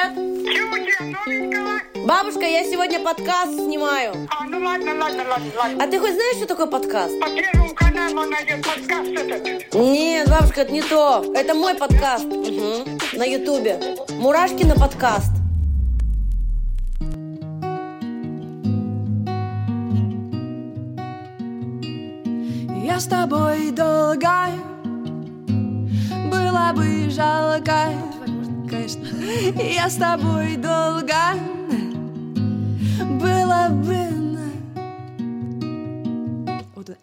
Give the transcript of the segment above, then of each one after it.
привет! Бабушка, я сегодня подкаст снимаю. А, ну ладно, ладно, ладно, ладно. А ты хоть знаешь, что такое подкаст? По первому каналу найдет подкаст этот. Нет, бабушка, это не то. Это мой подкаст. Мгм. На ютубе. Мурашкина подкаст. Я с тобой долго Было бы жалко Конечно. Я с тобой долго Было бы Вот.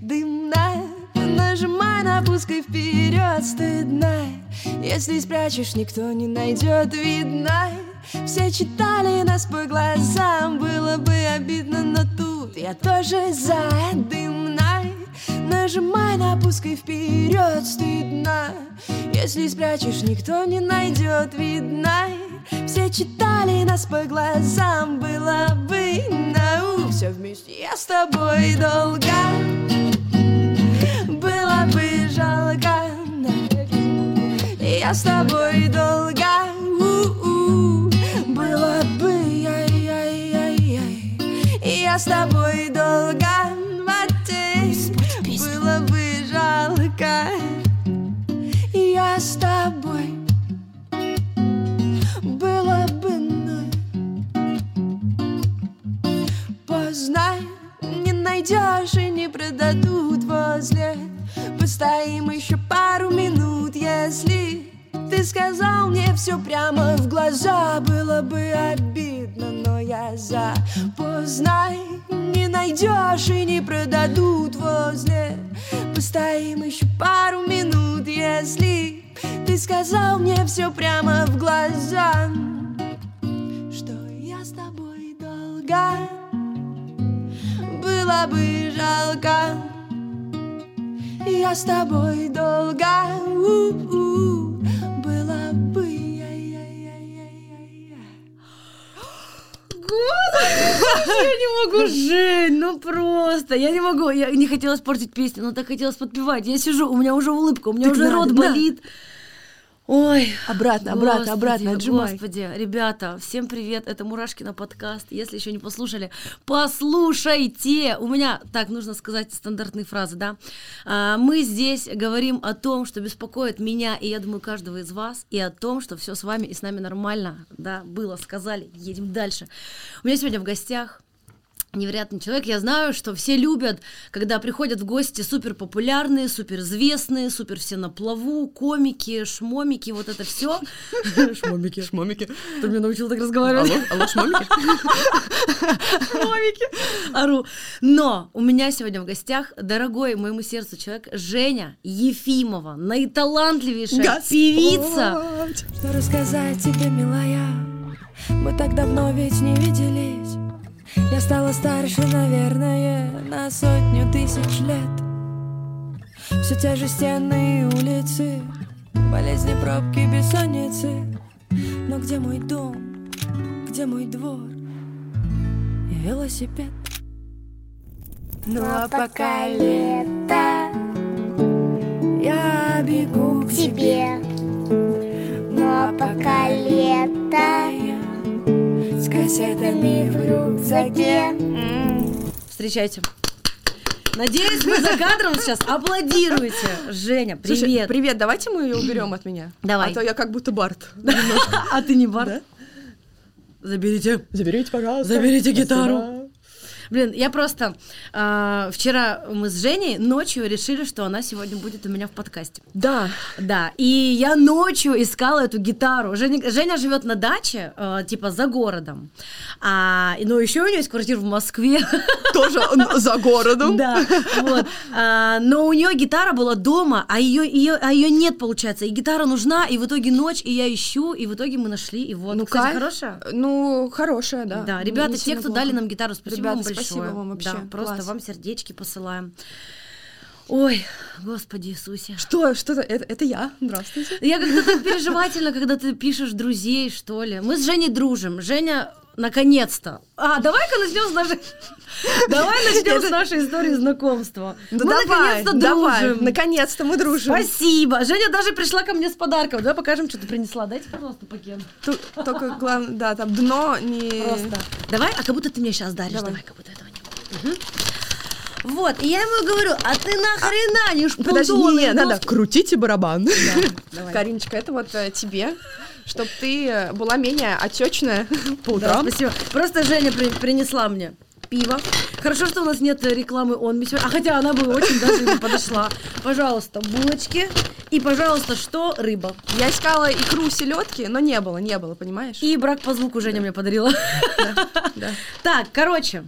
Дымно Нажимай на пуск и вперед стыдно Если спрячешь, никто не найдет видно. Все читали нас по глазам Было бы обидно, но тут я тоже за. Дымно Нажимай на пуск и вперед стыдно. Если спрячешь, никто не найдет видно. Все читали нас по глазам Было бы на Все вместе я с тобой долго. Было бы жалко Я с тобой долго. У-у. Было бы ай-яй-яй-яй. Я с тобой долго с тобой Было бы ну, Поздно Не найдешь и не продадут возле. Постоим еще пару минут, если Ты сказал мне все прямо в глаза. Было бы обидно, но я за Поздно не найдешь и не продадут возле. Постоим еще пару минут, если Ты сказал мне все прямо в глаза Что я с тобой долго Было бы жалко Я с тобой долго У-у. Было бы Я не могу, Жень, ну просто. Я не могу, я не хотела испортить песню, но так хотелось подпевать. Я сижу, у меня уже улыбка, у меня уже рот болит. Ой, Обратно, обратно, Господи, обратно, отжимай. Господи, ребята, всем привет, это Мурашкина подкаст. Если еще не послушали, послушайте. У меня, так, нужно сказать стандартные фразы, да. А, Мы здесь говорим о том, что беспокоит меня, и я думаю, каждого из вас, и о том, что все с вами и с нами нормально, да, было, сказали, едем дальше. У меня сегодня в гостях невероятный человек. Я знаю, что все любят, когда приходят в гости супер популярные, супер известные, супер все на плаву, комики, шмомики, вот это все. Шмомики. Шмомики. Ты меня научил так разговаривать. алло, шмомики? Шмомики. Ору. Но у меня сегодня в гостях дорогой моему сердцу человек Женя Ефимова, наиталантливейшая певица. Что рассказать тебе, милая? Мы так давно ведь не виделись. Я стала старше, наверное, на сотню тысяч лет. Все те же стены и улицы, болезни, пробки, бессонницы. Но где мой дом? Где мой двор? И велосипед. Ну а пока лето, я бегу к тебе. Ну а пока лето кассетами в рюкзаке. Встречайте. Надеюсь, вы за кадром сейчас аплодируете. Женя, Слушай, привет. привет, давайте мы ее уберем от меня. Давай. А то я как будто Барт. А ты не бар? Заберите. Заберите, пожалуйста. Заберите гитару. Блин, я просто а, вчера мы с Женей ночью решили, что она сегодня будет у меня в подкасте. Да. Да, и я ночью искала эту гитару. Женя, Женя живет на даче, э, типа за городом. А, но еще у нее есть квартира в Москве. Тоже за городом. Да, вот. А, но у нее гитара была дома, а ее, ее, а ее нет, получается. И гитара нужна, и в итоге ночь, и я ищу, и в итоге мы нашли. И вот, Ну, кстати, хорошая. Ну, хорошая, да. Да, ребята, те, кто плохо. дали нам гитару, спасибо Ребята, вам большое. Спасибо вам вообще. Да, просто Класс. вам сердечки посылаем. Ой, Господи Иисусе. Что? Что-то? Это, это я. Здравствуйте. Я как-то так переживательно, когда ты пишешь друзей, что ли. Мы с Женей дружим. Женя наконец-то. А, давай-ка начнем с нашей... Давай начнем с нашей истории знакомства. Ну Мы наконец-то давай, дружим. наконец-то мы дружим. Спасибо. Женя даже пришла ко мне с подарком. Давай покажем, что ты принесла. Дайте, пожалуйста, пакет. Тут Только главное, да, там дно не... Просто. Давай, а как будто ты мне сейчас даришь. Давай, Давай. как будто этого не было. Вот, и я ему говорю, а ты нахрена не Подожди, шпундоны? не, Ну, надо, крутите барабан. давай. Кариночка, это вот э, тебе, чтобы ты э, была менее отечная по Да, утрам. спасибо. Просто Женя при- принесла мне пиво. Хорошо, что у нас нет рекламы он А хотя она бы очень даже подошла. Пожалуйста, булочки. И, пожалуйста, что? Рыба. Я искала икру селедки, но не было, не было, понимаешь? И брак по звуку Женя мне подарила. да. Так, короче.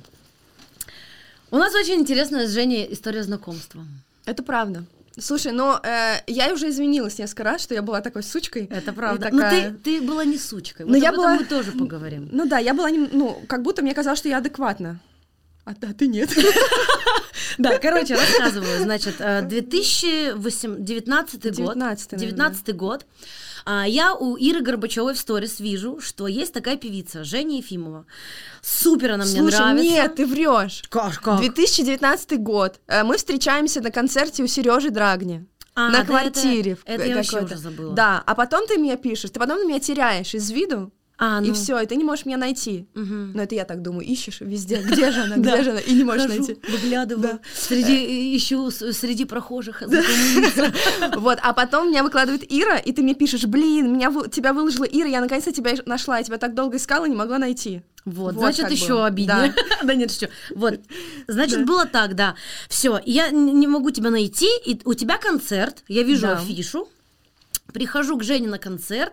У нас очень интересная с Женей история знакомства. Это правда. Слушай, но э, я уже извинилась несколько раз, что я была такой сучкой. Это правда. Но такая- ты, ты была не сучкой. Но Вот я об этом была- мы тоже поговорим. Ну да, я была, нем- ну, как будто мне казалось, что я адекватна. А, да, ты нет. Да, короче, рассказываю. Значит, э, 2019 год. 19-й, наверное. 19 год. А, Я у Иры Горбачевой в сторис вижу, что есть такая певица, Женя Ефимова. Супер она мне Слушай, нравится. нет, ты врешь. Как, как? 2019 год. Э, Мы встречаемся на концерте у Сережи Драгни. А, на да, квартире. это- это я вообще уже забыла. Да, а потом ты меня пишешь, ты потом меня теряешь из виду, А, и ну. все, и ты не можешь меня найти. Мгм. Но это я так думаю, ищешь везде, где же она, где же она, и не можешь найти. выглядываю, среди, ищу среди прохожих. Вот, а потом меня выкладывает Ира, и ты мне пишешь, блин, меня тебя выложила Ира, я наконец-то тебя нашла, я тебя так долго искала, не могла найти. Вот, Вот значит, еще было. обиднее. Да нет, что. Вот, значит, было так, да. Все, я не могу тебя найти, и у тебя концерт, я вижу Да. афишу, прихожу к Жене на концерт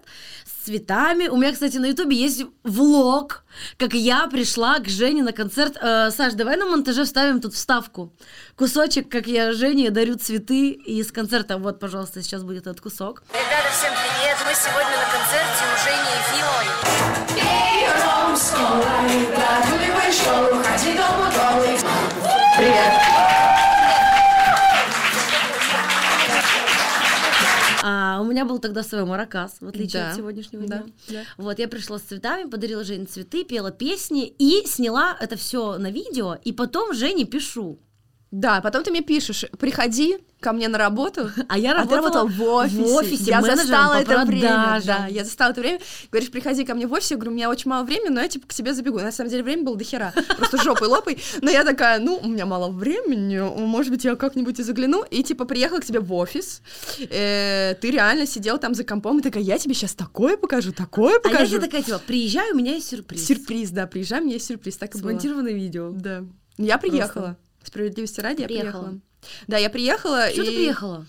цветами. У меня, кстати, на Ютубе есть влог, как я пришла к Жене на концерт. Э, Саш, давай на монтаже вставим тут вставку. Кусочек, как я Жене дарю цветы из концерта. Вот, пожалуйста, сейчас будет этот кусок. Ребята, всем привет! Мы сегодня на концерте меня был тогда свой маракас, в отличие Да, от сегодняшнего да, дня. да. Вот, я пришла с цветами, подарила Жене цветы, пела песни и сняла это все на видео, и потом Жене пишу. Да, потом ты мне пишешь, приходи ко мне на работу. А я А работала работала в офисе. в офисе я застала это время. Да, я застала это время. Говоришь, приходи ко мне в офис. Я говорю, у меня очень мало времени, но я типа к тебе забегу. На самом деле время было до хера. Просто жопой лопай. Но я такая, ну, у меня мало времени, может быть, я как-нибудь и загляну. И типа приехала к тебе в офис. Э, ты реально сидел там за компом и такая, я тебе сейчас такое покажу, такое А я покажу. тебе такая, типа, приезжаю, у меня есть сюрприз. Сюрприз, да, приезжай, мне есть сюрприз. Так и было. Смонтированное видео. Да. Я приехала. Справедливости ради, я Приехала. приехала. Да, я приехала. Что и... ты приехала?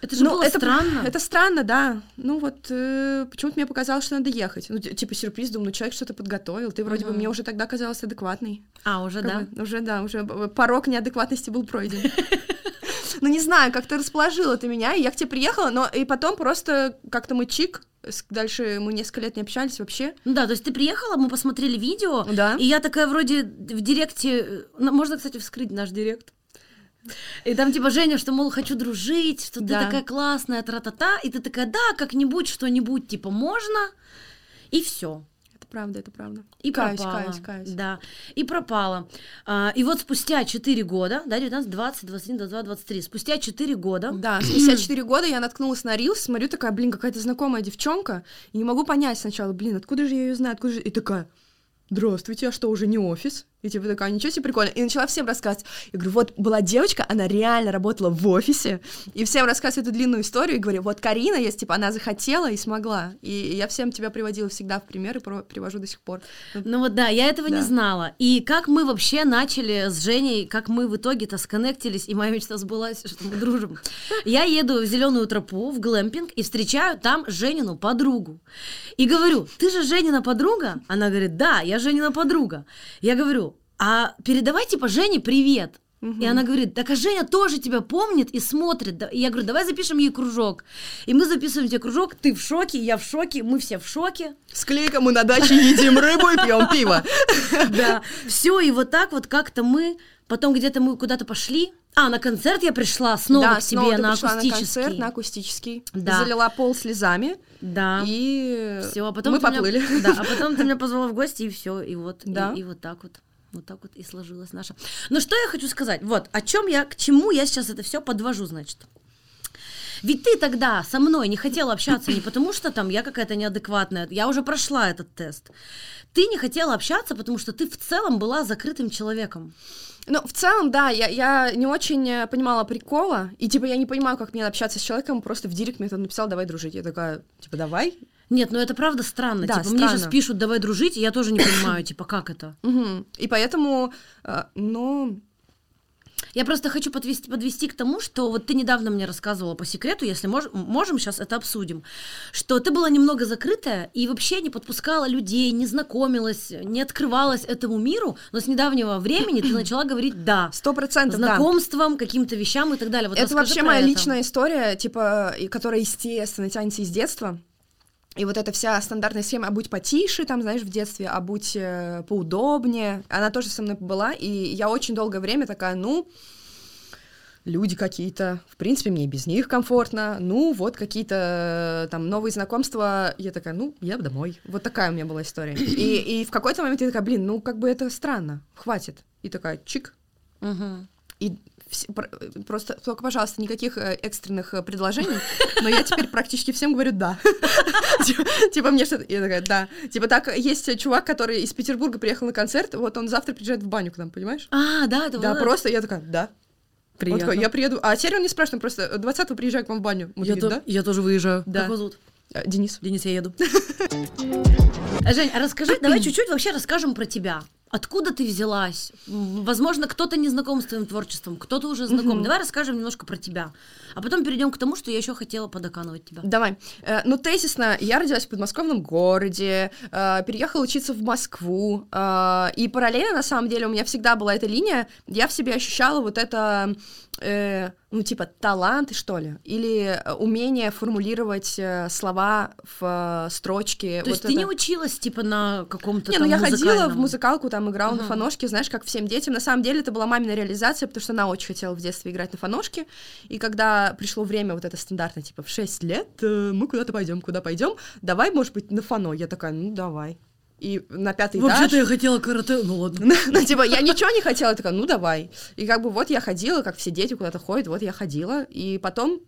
Это же Ну, было это странно. Это странно, да. Ну вот э, почему-то мне показалось, что надо ехать. Ну, типа сюрприз, думаю, ну человек что-то подготовил. Ты вроде бы мне уже тогда казалась адекватной. А, уже, Как да? бы, Уже, да, уже порог неадекватности был пройден. Ну, не знаю, как-то расположила ты меня, и я к тебе приехала, но и потом просто как-то мы чик, дальше мы несколько лет не общались вообще. Ну да, то есть ты приехала, мы посмотрели видео, Да. и я такая вроде в директе, ну, можно, кстати, вскрыть наш директ. И там типа Женя, что, мол, хочу дружить, что Да. ты такая классная, тра-та-та, и ты такая, да, как-нибудь, что-нибудь, типа, можно, и все. Правда, это правда. И каюсь, пропала. каюсь, каюсь. Да, и пропала. А, и вот спустя 4 года, да, 19, 20, 21, 22, 23, спустя 4 года, Да, спустя 4 года я наткнулась на Рилс, смотрю, такая, блин, какая-то знакомая девчонка, и не могу понять сначала, блин, откуда же я ее знаю, откуда же... И такая, здравствуйте, а что, уже не офис? И типа такая, ничего себе, прикольно. И начала всем рассказывать. Я говорю, вот была девочка, она реально работала в офисе, и всем рассказываю эту длинную историю, и говорю, вот Карина есть, типа, она захотела и смогла. И я всем тебя приводила всегда в пример и привожу до сих пор. Ну, вот да, я этого не Да. знала. И как мы вообще начали с Женей, как мы в итоге-то сконнектились, и моя мечта сбылась, что мы дружим. Я еду в зеленую тропу, в глэмпинг, и встречаю там Женину подругу. И говорю, ты же Женина подруга? Она говорит, да, я Женина подруга. Я говорю, а передавай типа Жене привет. И она говорит, так а Женя тоже тебя помнит и смотрит. И я говорю, давай запишем ей кружок. И мы записываем тебе кружок, ты в шоке, я в шоке, мы все в шоке. С клейком мы на даче едим рыбу и пьем пиво. Да, все, и вот так вот как-то мы, потом где-то мы куда-то пошли, А, на концерт я пришла снова да, к тебе снова на акустический. на концерт, на акустический. Да. Залила пол слезами. Да. И Все, а потом мы ты меня- поплыли. да, а потом ты меня позвала в гости, и все, и вот, и- Да. и, вот так вот. Вот так вот и сложилась наша. Но что я хочу сказать? Вот, о чем я, к чему я сейчас это все подвожу, значит. Ведь ты тогда со мной не хотела общаться не потому, что там я какая-то неадекватная, я уже прошла этот тест. Ты не хотела общаться, потому что ты в целом была закрытым человеком. Ну, в целом, да, я, я не очень э, понимала прикола, и, типа, я не понимаю, как мне общаться с человеком, просто в директ мне кто-то написал, давай дружить. Я такая, типа, давай. Нет, ну это правда странно. Да, типа, мне сейчас странно. пишут, давай дружить, и я тоже не понимаю, типа, как это. Мгм. И поэтому, э, ну, Я просто хочу подвести, подвести к тому, что вот ты недавно мне рассказывала по секрету, если мож, можем, сейчас это обсудим, что ты была немного закрытая и вообще не подпускала людей, не знакомилась, не открывалась этому миру, но с недавнего времени ты начала говорить «да». сто процентов, да. знакомствам, каким-то вещам и так далее. Вот это вообще моя это. личная история, типа, которая, естественно, тянется из детства. И вот эта вся стандартная схема, а будь потише, там, знаешь, в детстве, а будь э, поудобнее, она тоже со мной была, и я очень долгое время такая, ну, люди какие-то, в принципе, мне и без них комфортно, ну, вот какие-то э, там новые знакомства, я такая, ну, я домой. Вот такая у меня была история. И, и в какой-то момент я такая, блин, ну, как бы это странно, хватит. И такая, чик, Мгм. и просто только, пожалуйста, никаких э, экстренных э, предложений, но я теперь практически всем говорю «да». Типа- Типа мне что-то... Я такая «да». Типа так, есть э, чувак, который из Петербурга приехал на концерт, вот он завтра приезжает в баню к нам, понимаешь? А, да, Да, вот- просто я такая «да». Приятно. такой, я приеду. А теперь он не спрашивает, просто 20-го приезжаю к вам в баню. Мы я, такие, то- да? я тоже выезжаю. Да. Как вас зовут? «А, Денис. Денис, я еду. Жень, а расскажи, давай чуть-чуть вообще расскажем про тебя. Откуда ты взялась? Возможно, кто-то не знаком с твоим творчеством, кто-то уже знаком. Давай расскажем немножко про тебя. А потом перейдем к тому, что я еще хотела подоканывать тебя. Давай. Э, ну, тезисно, я родилась в подмосковном городе, э, переехала учиться в Москву, э, и параллельно, на самом деле, у меня всегда была эта линия, я в себе ощущала вот это, э, ну, типа, талант, что ли, или э, умение формулировать э, слова в э, строчке. То есть вот ты это. не училась, типа, на каком-то Не, ну я ходила в музыкалку, там играла на Ага. фоножке, знаешь, как всем детям. На самом деле это была мамина реализация, потому что она очень хотела в детстве играть на фоножке. И когда пришло время вот это стандартное, типа в 6 лет, мы куда-то пойдем, куда пойдем, давай, может быть, на фоно. Я такая, ну давай. И на пятый Вообще-то этаж... я хотела карате, ну ладно. Ну, типа, я ничего не хотела, такая, ну, давай. И как бы вот я ходила, как все дети куда-то ходят, вот я ходила. И потом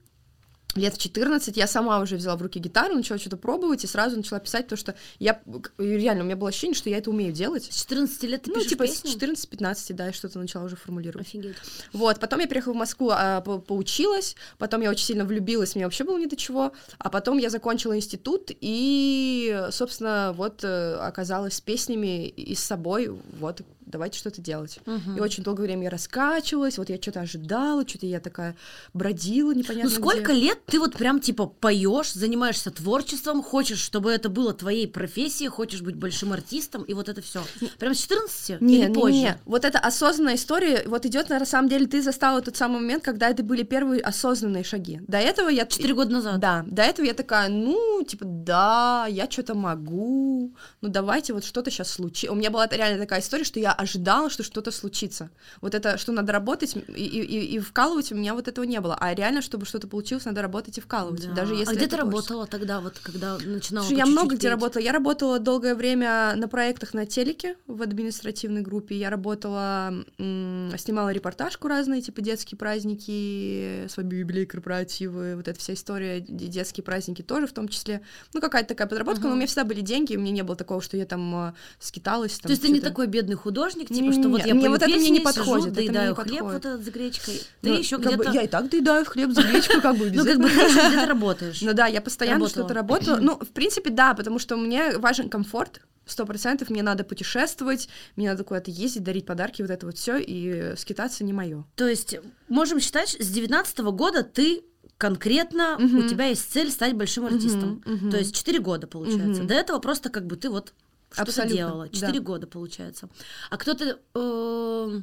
лет в 14 я сама уже взяла в руки гитару, начала что-то пробовать и сразу начала писать, потому что я, реально, у меня было ощущение, что я это умею делать. С 14 лет ты ну, пишешь типа песни? с 14-15, да, я что-то начала уже формулировать. Офигеть. Вот, потом я переехала в Москву, а, по- поучилась, потом я очень сильно влюбилась, мне вообще было не до чего, а потом я закончила институт и, собственно, вот э, оказалась с песнями и с собой, вот, давайте что-то делать. Мгм. И очень долгое время я раскачивалась, вот я что-то ожидала, что-то я такая бродила непонятно Ну сколько где. лет ты вот прям типа поешь, занимаешься творчеством, хочешь, чтобы это было твоей профессией, хочешь быть большим артистом, и вот это все. Прям с 14 Не, или не, позже? не, вот эта осознанная история, вот идет на самом деле, ты застала тот самый момент, когда это были первые осознанные шаги. До этого я... Четыре года назад. Да, до этого я такая, ну, типа, да, я что-то могу, ну, давайте вот что-то сейчас случится. У меня была реально такая история, что я ожидала, что что-то случится. Вот это, что надо работать и, и, и- вкалывать, у меня вот этого не было. А реально, чтобы что-то получилось, надо работать и вкалывать. Да. Даже если а где ты творчество. работала тогда, вот когда начинала Слушай, я много где петь? работала. Я работала долгое время на проектах на телеке в административной группе. Я работала, снимала репортажку разные, типа детские праздники, свадьбы, юбилей, корпоративы, вот эта вся история, детские праздники тоже в том числе. Ну, какая-то такая подработка, но у меня всегда были деньги, у меня не было такого, что я там э, скиталась. Там, То есть ты не такой бедный художник, типа, Не-не-не, что вот я мне вот это мне не сижу, подходит, мне доедаю не хлеб подходит. вот этот с гречкой. Ты Ну, еще где-то... Я и так доедаю хлеб за гречку, как бы без Ну, как бы ты где-то работаешь. Ну да, я постоянно что-то работала. Ну, в принципе, да, потому что мне важен комфорт. Сто процентов мне надо путешествовать, мне надо куда-то ездить, дарить подарки, вот это вот все, и скитаться не мое. То есть можем считать, с 19 года ты конкретно, у тебя есть цель стать большим артистом. мгм. То есть 4 года получается. Мгм. До этого просто как бы ты вот что-то Абсолютно, делала. да. 4 года получается. А кто-то э,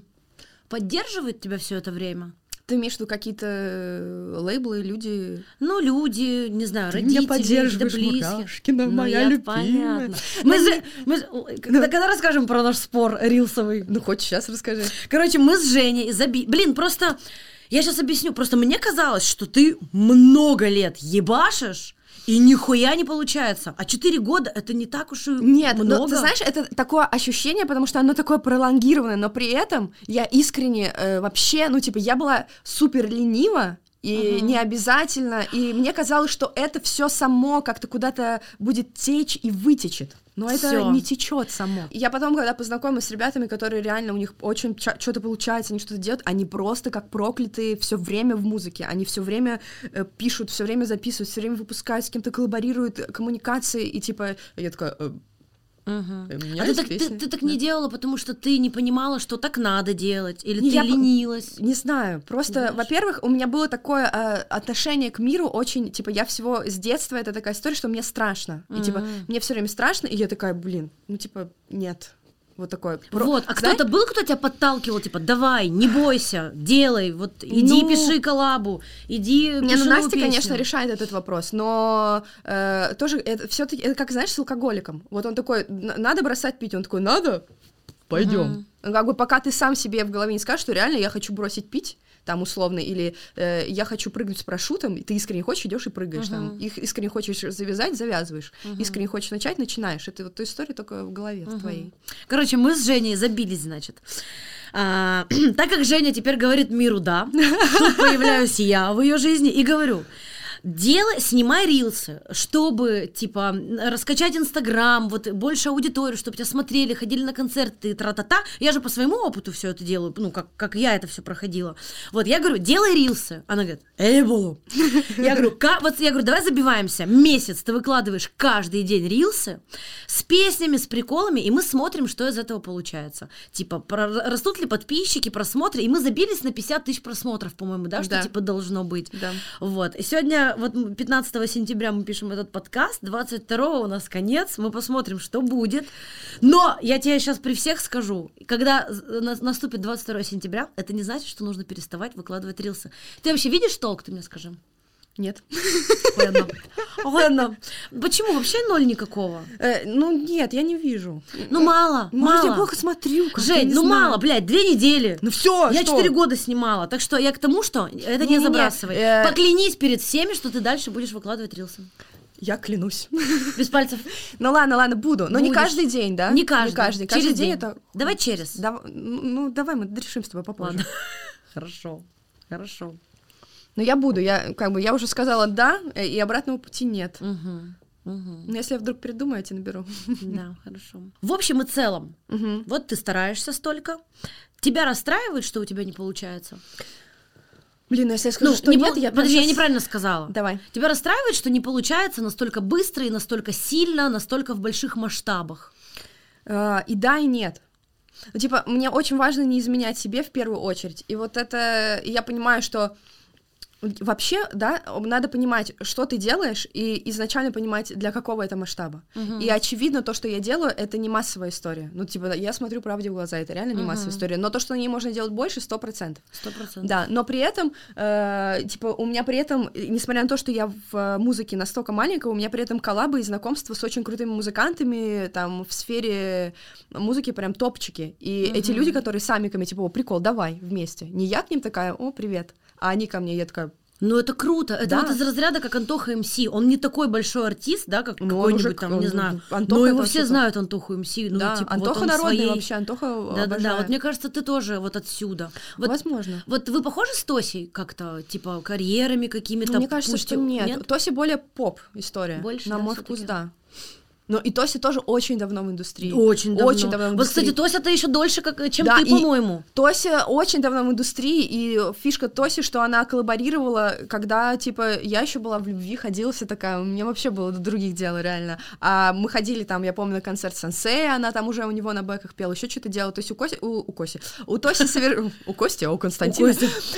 поддерживает тебя все это время? Ты имеешь в виду какие-то э, лейблы, люди? Ну, люди, не знаю, Ты родители, меня поддерживаешь, да близкие. Мурашкина, Ну, моя я- любимая. понятно. Мы же, мы ой, когда, когда расскажем про наш спор рилсовый? Ну, хоть сейчас расскажи. Короче, мы с Женей заби... Блин, просто Я сейчас объясню. Просто мне казалось, что ты много лет ебашишь, и нихуя не получается. А 4 года это не так уж и Нет, много. но ты знаешь, это такое ощущение, потому что оно такое пролонгированное, но при этом я искренне э, вообще, ну, типа, я была супер ленива, и не обязательно, и мне казалось, что это все само как-то куда-то будет течь и вытечет. Но это Всё. не течет само. Я потом, когда познакомилась с ребятами, которые реально у них очень что-то получается, они что-то делают, они просто как проклятые все время в музыке. Они все время э, пишут, все время записывают, все время выпускают, с кем-то коллаборируют, э, коммуникации, и типа я такая. э, Мгм. у меня А ты так, ты, ты так не делала, потому что ты не понимала, что так надо делать, или Не, ты я ленилась. Не знаю, просто, во-первых, у меня было такое э, отношение к миру очень, типа, я всего с детства, это такая история, что мне страшно, и, типа, мне все время страшно, и я такая, блин, ну, типа, нет, вот такое. Про- Вот, а кто-то был, кто тебя подталкивал, типа, давай, не бойся, делай, вот иди Ну, пиши коллабу, иди Не, ну Настя, конечно, песню. решает этот вопрос, но э, тоже это все-таки, это как, знаешь, с алкоголиком. Вот он такой, «Н- надо бросать пить, он такой, надо, пойдем. Как бы пока ты сам себе в голове не скажешь, что реально я хочу бросить пить, там условно, или э, я хочу прыгнуть с парашютом, и ты искренне хочешь, идешь и прыгаешь там. Их искренне хочешь завязать, завязываешь. Искренне хочешь начать, начинаешь. Это вот история только в голове в твоей. Короче, мы с Женей забились, значит. А, так как Женя теперь говорит миру «да», тут появляюсь я в ее жизни и говорю, Делай, снимай рилсы, чтобы, типа, раскачать Инстаграм, вот больше аудиторию, чтобы тебя смотрели, ходили на концерты, тра-та-та. Я же по своему опыту все это делаю, ну, как, как я это все проходила. Вот, я говорю, делай рилсы. Она говорит, эй, булу. Я говорю, «Ка- вот я говорю, давай забиваемся. Месяц ты выкладываешь каждый день рилсы с песнями, с приколами, и мы смотрим, что из этого получается. Типа, растут ли подписчики, просмотры, и мы забились на 50 тысяч просмотров, по-моему, да, что Да. типа должно быть. Да. Вот. И сегодня, вот м, 15 сентября мы пишем этот подкаст, 22 у нас конец, мы посмотрим, что будет. Но я тебе сейчас при всех скажу, когда наступит 22 сентября, это не значит, что нужно переставать выкладывать рилсы. Ты вообще видишь толк, ты мне скажи? Нет. Ладно. Ладно. Почему? Вообще ноль никакого. Э, ну, нет, я не вижу. Ну, мало, Может, мало. я плохо смотрю. как-то, Жень, не ну знаю. мало, блядь, две недели. Ну все, Я что? четыре года снимала, так что я к тому, что это не Не-не-не, забрасывай. э, Поклянись перед всеми, что ты дальше будешь выкладывать рилсы. Я клянусь. Без пальцев. Ну ладно, ладно, буду. Но не Будешь. каждый день, да? Не каждый. Не каждый. Через Каждый день день. это... Давай через. Дав- Ну, давай мы решим с тобой попозже. Ладно. Хорошо. Хорошо. Но я буду, я как бы я уже сказала да, э, и обратного пути нет. Мгм. Мгм. Но если я вдруг придумаю, я тебе наберу. Да, хорошо. В общем и целом, Мгм. вот ты стараешься столько. Тебя расстраивает, что у тебя не получается? Блин, ну если я скажу, Ну, что не нет, пол- я Подожди, я щас- неправильно сказала. Давай. Тебя расстраивает, что не получается настолько быстро и настолько сильно, настолько в больших масштабах? А, и да, и нет. Ну, типа, мне очень важно не изменять себе в первую очередь. И вот это, и я понимаю, что вообще, да, надо понимать, что ты делаешь, и изначально понимать, для какого это масштаба. И очевидно, то, что я делаю, это не массовая история. Ну, типа, я смотрю правде в глаза, это реально не массовая история. Но то, что на ней можно делать больше, сто процентов. Сто процентов. Да, но при этом, э, типа, у меня при этом, несмотря на то, что я в музыке настолько маленькая, у меня при этом коллабы и знакомства с очень крутыми музыкантами, там, в сфере музыки прям топчики. И эти люди, которые сами ко мне, типа, «О, прикол, давай вместе. Не я к ним такая, о, привет, а они ко мне, я такая, Ну, это круто. Это Да. вот из разряда, как Антоха МС. Он не такой большой артист, да, как Ну, какой-нибудь там, не знаю. Антоха но его все знают Антоху МС. Ну, да, типа, вот Антоха он народный своей- вообще, Антоха Да-да-да, обожаю. вот мне кажется, ты тоже вот отсюда. Вот, Возможно. вот вы похожи с Тосей как-то, типа, карьерами какими-то? Ну, мне кажется, пусть что и- нет. Тоси более поп история. Больше, На да, мой вкус, да. Но и Тоси тоже очень давно в индустрии. Очень давно. Очень давно в Вот, кстати, индустрии. Тося-то еще дольше, как, чем Да, ты, по-моему. Тося очень давно в индустрии, и фишка Тоси, что она коллаборировала, когда, типа, я еще была в любви, ходила вся такая, у меня вообще было до других дел, реально. А мы ходили там, я помню, на концерт Сенсея, она там уже у него на бэках пела, еще что-то делала. То есть у Коси, у, у Коси, у Тоси совер... у Кости, а у Константина.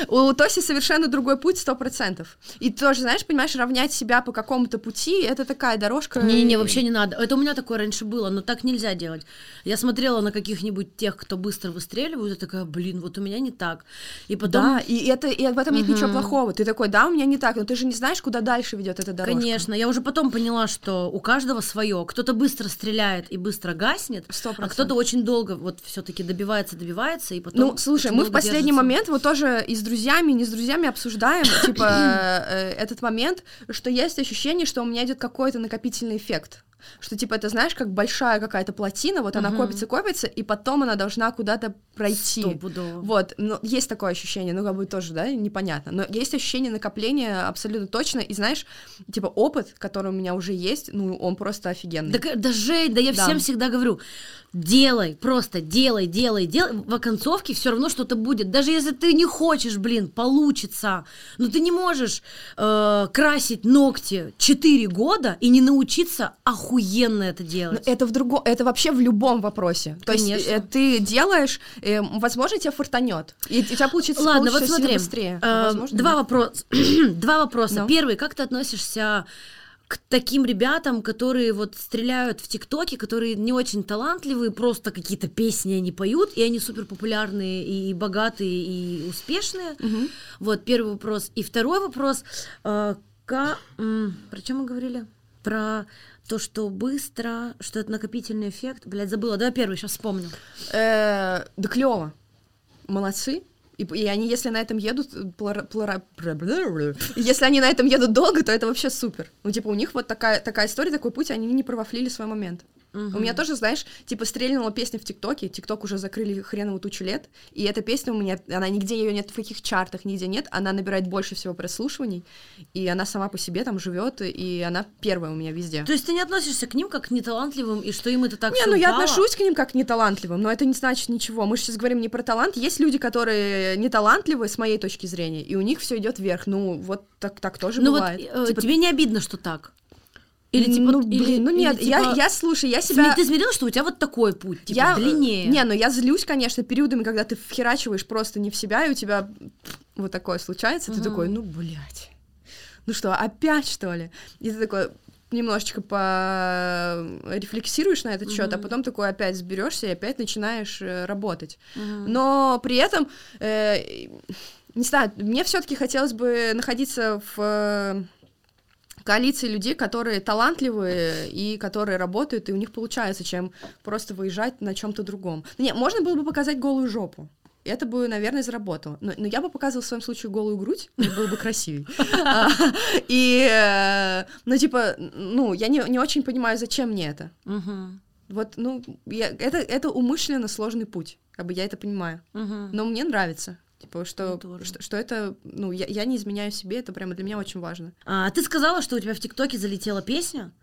У Тоси совершенно другой путь, сто процентов. И тоже, знаешь, понимаешь, равнять себя по какому-то пути, это такая дорожка. Не-не, вообще не надо. Это у меня такое раньше было, но так нельзя делать. Я смотрела на каких-нибудь тех, кто быстро выстреливает, и такая, блин, вот у меня не так. И потом... Да, и это и в этом нет ничего плохого. Ты такой, да, у меня не так, но ты же не знаешь, куда дальше ведет эта дорожка. Конечно, я уже потом поняла, что у каждого свое. Кто-то быстро стреляет и быстро гаснет, Сто а процентов. кто-то очень долго вот все-таки добивается, добивается, и потом. Ну, слушай, мы в последний держится. момент вот тоже и с друзьями, и не с друзьями обсуждаем, типа, э, этот момент, что есть ощущение, что у меня идет какой-то накопительный эффект. Что, типа, это, знаешь, как большая какая-то плотина, вот она копится, копится, и потом она должна куда-то пройти. Стопудово. Вот, ну, есть такое ощущение, ну, как бы тоже, да, непонятно. Но есть ощущение накопления абсолютно точно, и, знаешь, типа, опыт, который у меня уже есть, ну, он просто офигенный. Да, да Жень, да я Да. всем всегда говорю, делай, просто делай, делай, делай. В оконцовке все равно что-то будет. Даже если ты не хочешь, блин, получится. Но ты не можешь э, красить ногти 4 года и не научиться охуенно это Ну, делать. это в другом, это вообще в любом вопросе. То есть Конечно. э, ты делаешь, э, возможно, тебе фартанет, и у тебя получится Ладно, вот смотри. быстрее. э, Возможно, два, вопрос... два вопроса. Ну. Первый, как ты относишься к таким ребятам, которые вот стреляют в ТикТоке, которые не очень талантливые, просто какие-то песни они поют, и они супер популярные, и богатые, и успешные. Вот первый вопрос. И второй вопрос. э, м, Про чем мы говорили? Про то, что быстро, что это накопительный эффект. Блять, забыла. Давай первый, сейчас вспомню. Э, да клево. Молодцы. И, и они, если на этом едут, э, плора- плора- если они на этом едут долго, то это вообще супер. Ну, типа, у них вот такая, такая история, такой путь, они не провафлили свой момент. У меня тоже, знаешь, типа, стрельнула песня в ТикТоке, ТикТок уже закрыли хреновую тучу лет, и эта песня у меня, она нигде ее нет в каких чартах, нигде нет, она набирает больше всего прослушиваний, и она сама по себе там живет, и она первая у меня везде. То есть ты не относишься к ним как к неталантливым, и что им это так Не, ну я упало? отношусь к ним как к неталантливым, но это не значит ничего. Мы же сейчас говорим не про талант. Есть люди, которые неталантливы с моей точки зрения, и у них все идет вверх. Ну, вот так, так тоже Ну бывает. вот э, Типа, тебе не обидно, что так? Или типа... ну, или- блин, ну или, нет, я, типа, я, слушай, я себя... Ты смирилась, что у тебя вот такой путь, типа, я, э, длиннее? Не, ну я злюсь, конечно, периодами, когда ты вхерачиваешь просто не в себя, и у тебя вот такое случается, ты такой, ну, блядь, ну что, опять, что ли? И ты такой немножечко порефлексируешь на этот счет, а потом такой опять сберешься и опять начинаешь э, работать. Но при этом, э, не знаю, мне все-таки хотелось бы находиться в э, коалиции людей, которые талантливые и которые работают, и у них получается, чем просто выезжать на чем-то другом. Ну, Не, можно было бы показать голую жопу. Это бы, наверное, заработало. Но, но я бы показывала в своем случае голую грудь, мне было бы красивее. А, И, э, ну, типа, ну, я не, очень понимаю, зачем мне это. Вот, ну, это, это умышленно сложный путь, как бы я это понимаю. Но мне нравится. Типа, что, Мне тоже. что, что это, ну, я, я не изменяю себе, это прямо для меня очень важно. А, ты сказала, что у тебя в ТикТоке залетела песня,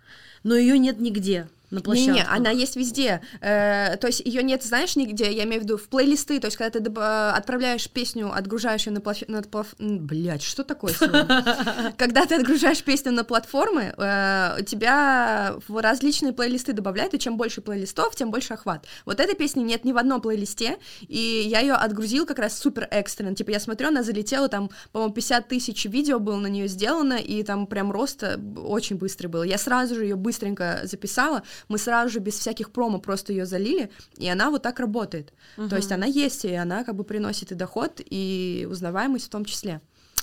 но ее нет нигде на площадке. Не-не, она есть везде. Э, то есть ее нет, знаешь, нигде. Я имею в виду в плейлисты. То есть, когда ты э, отправляешь песню, отгружаешь ее на платформу. Блять, что такое сегодня? Когда ты отгружаешь песню на платформы, э, у тебя в различные плейлисты добавляют, и чем больше плейлистов, тем больше охват. Вот этой песни нет ни в одном плейлисте, и я ее отгрузил как раз супер экстренно. Типа, я смотрю, она залетела, там, по-моему, 50 тысяч видео было на нее сделано, и там прям рост э, очень быстрый был. Я сразу же ее быстренько записала, мы сразу же без всяких промо просто ее залили, и она вот так работает. То есть она есть, и она как бы приносит и доход, и узнаваемость в том числе.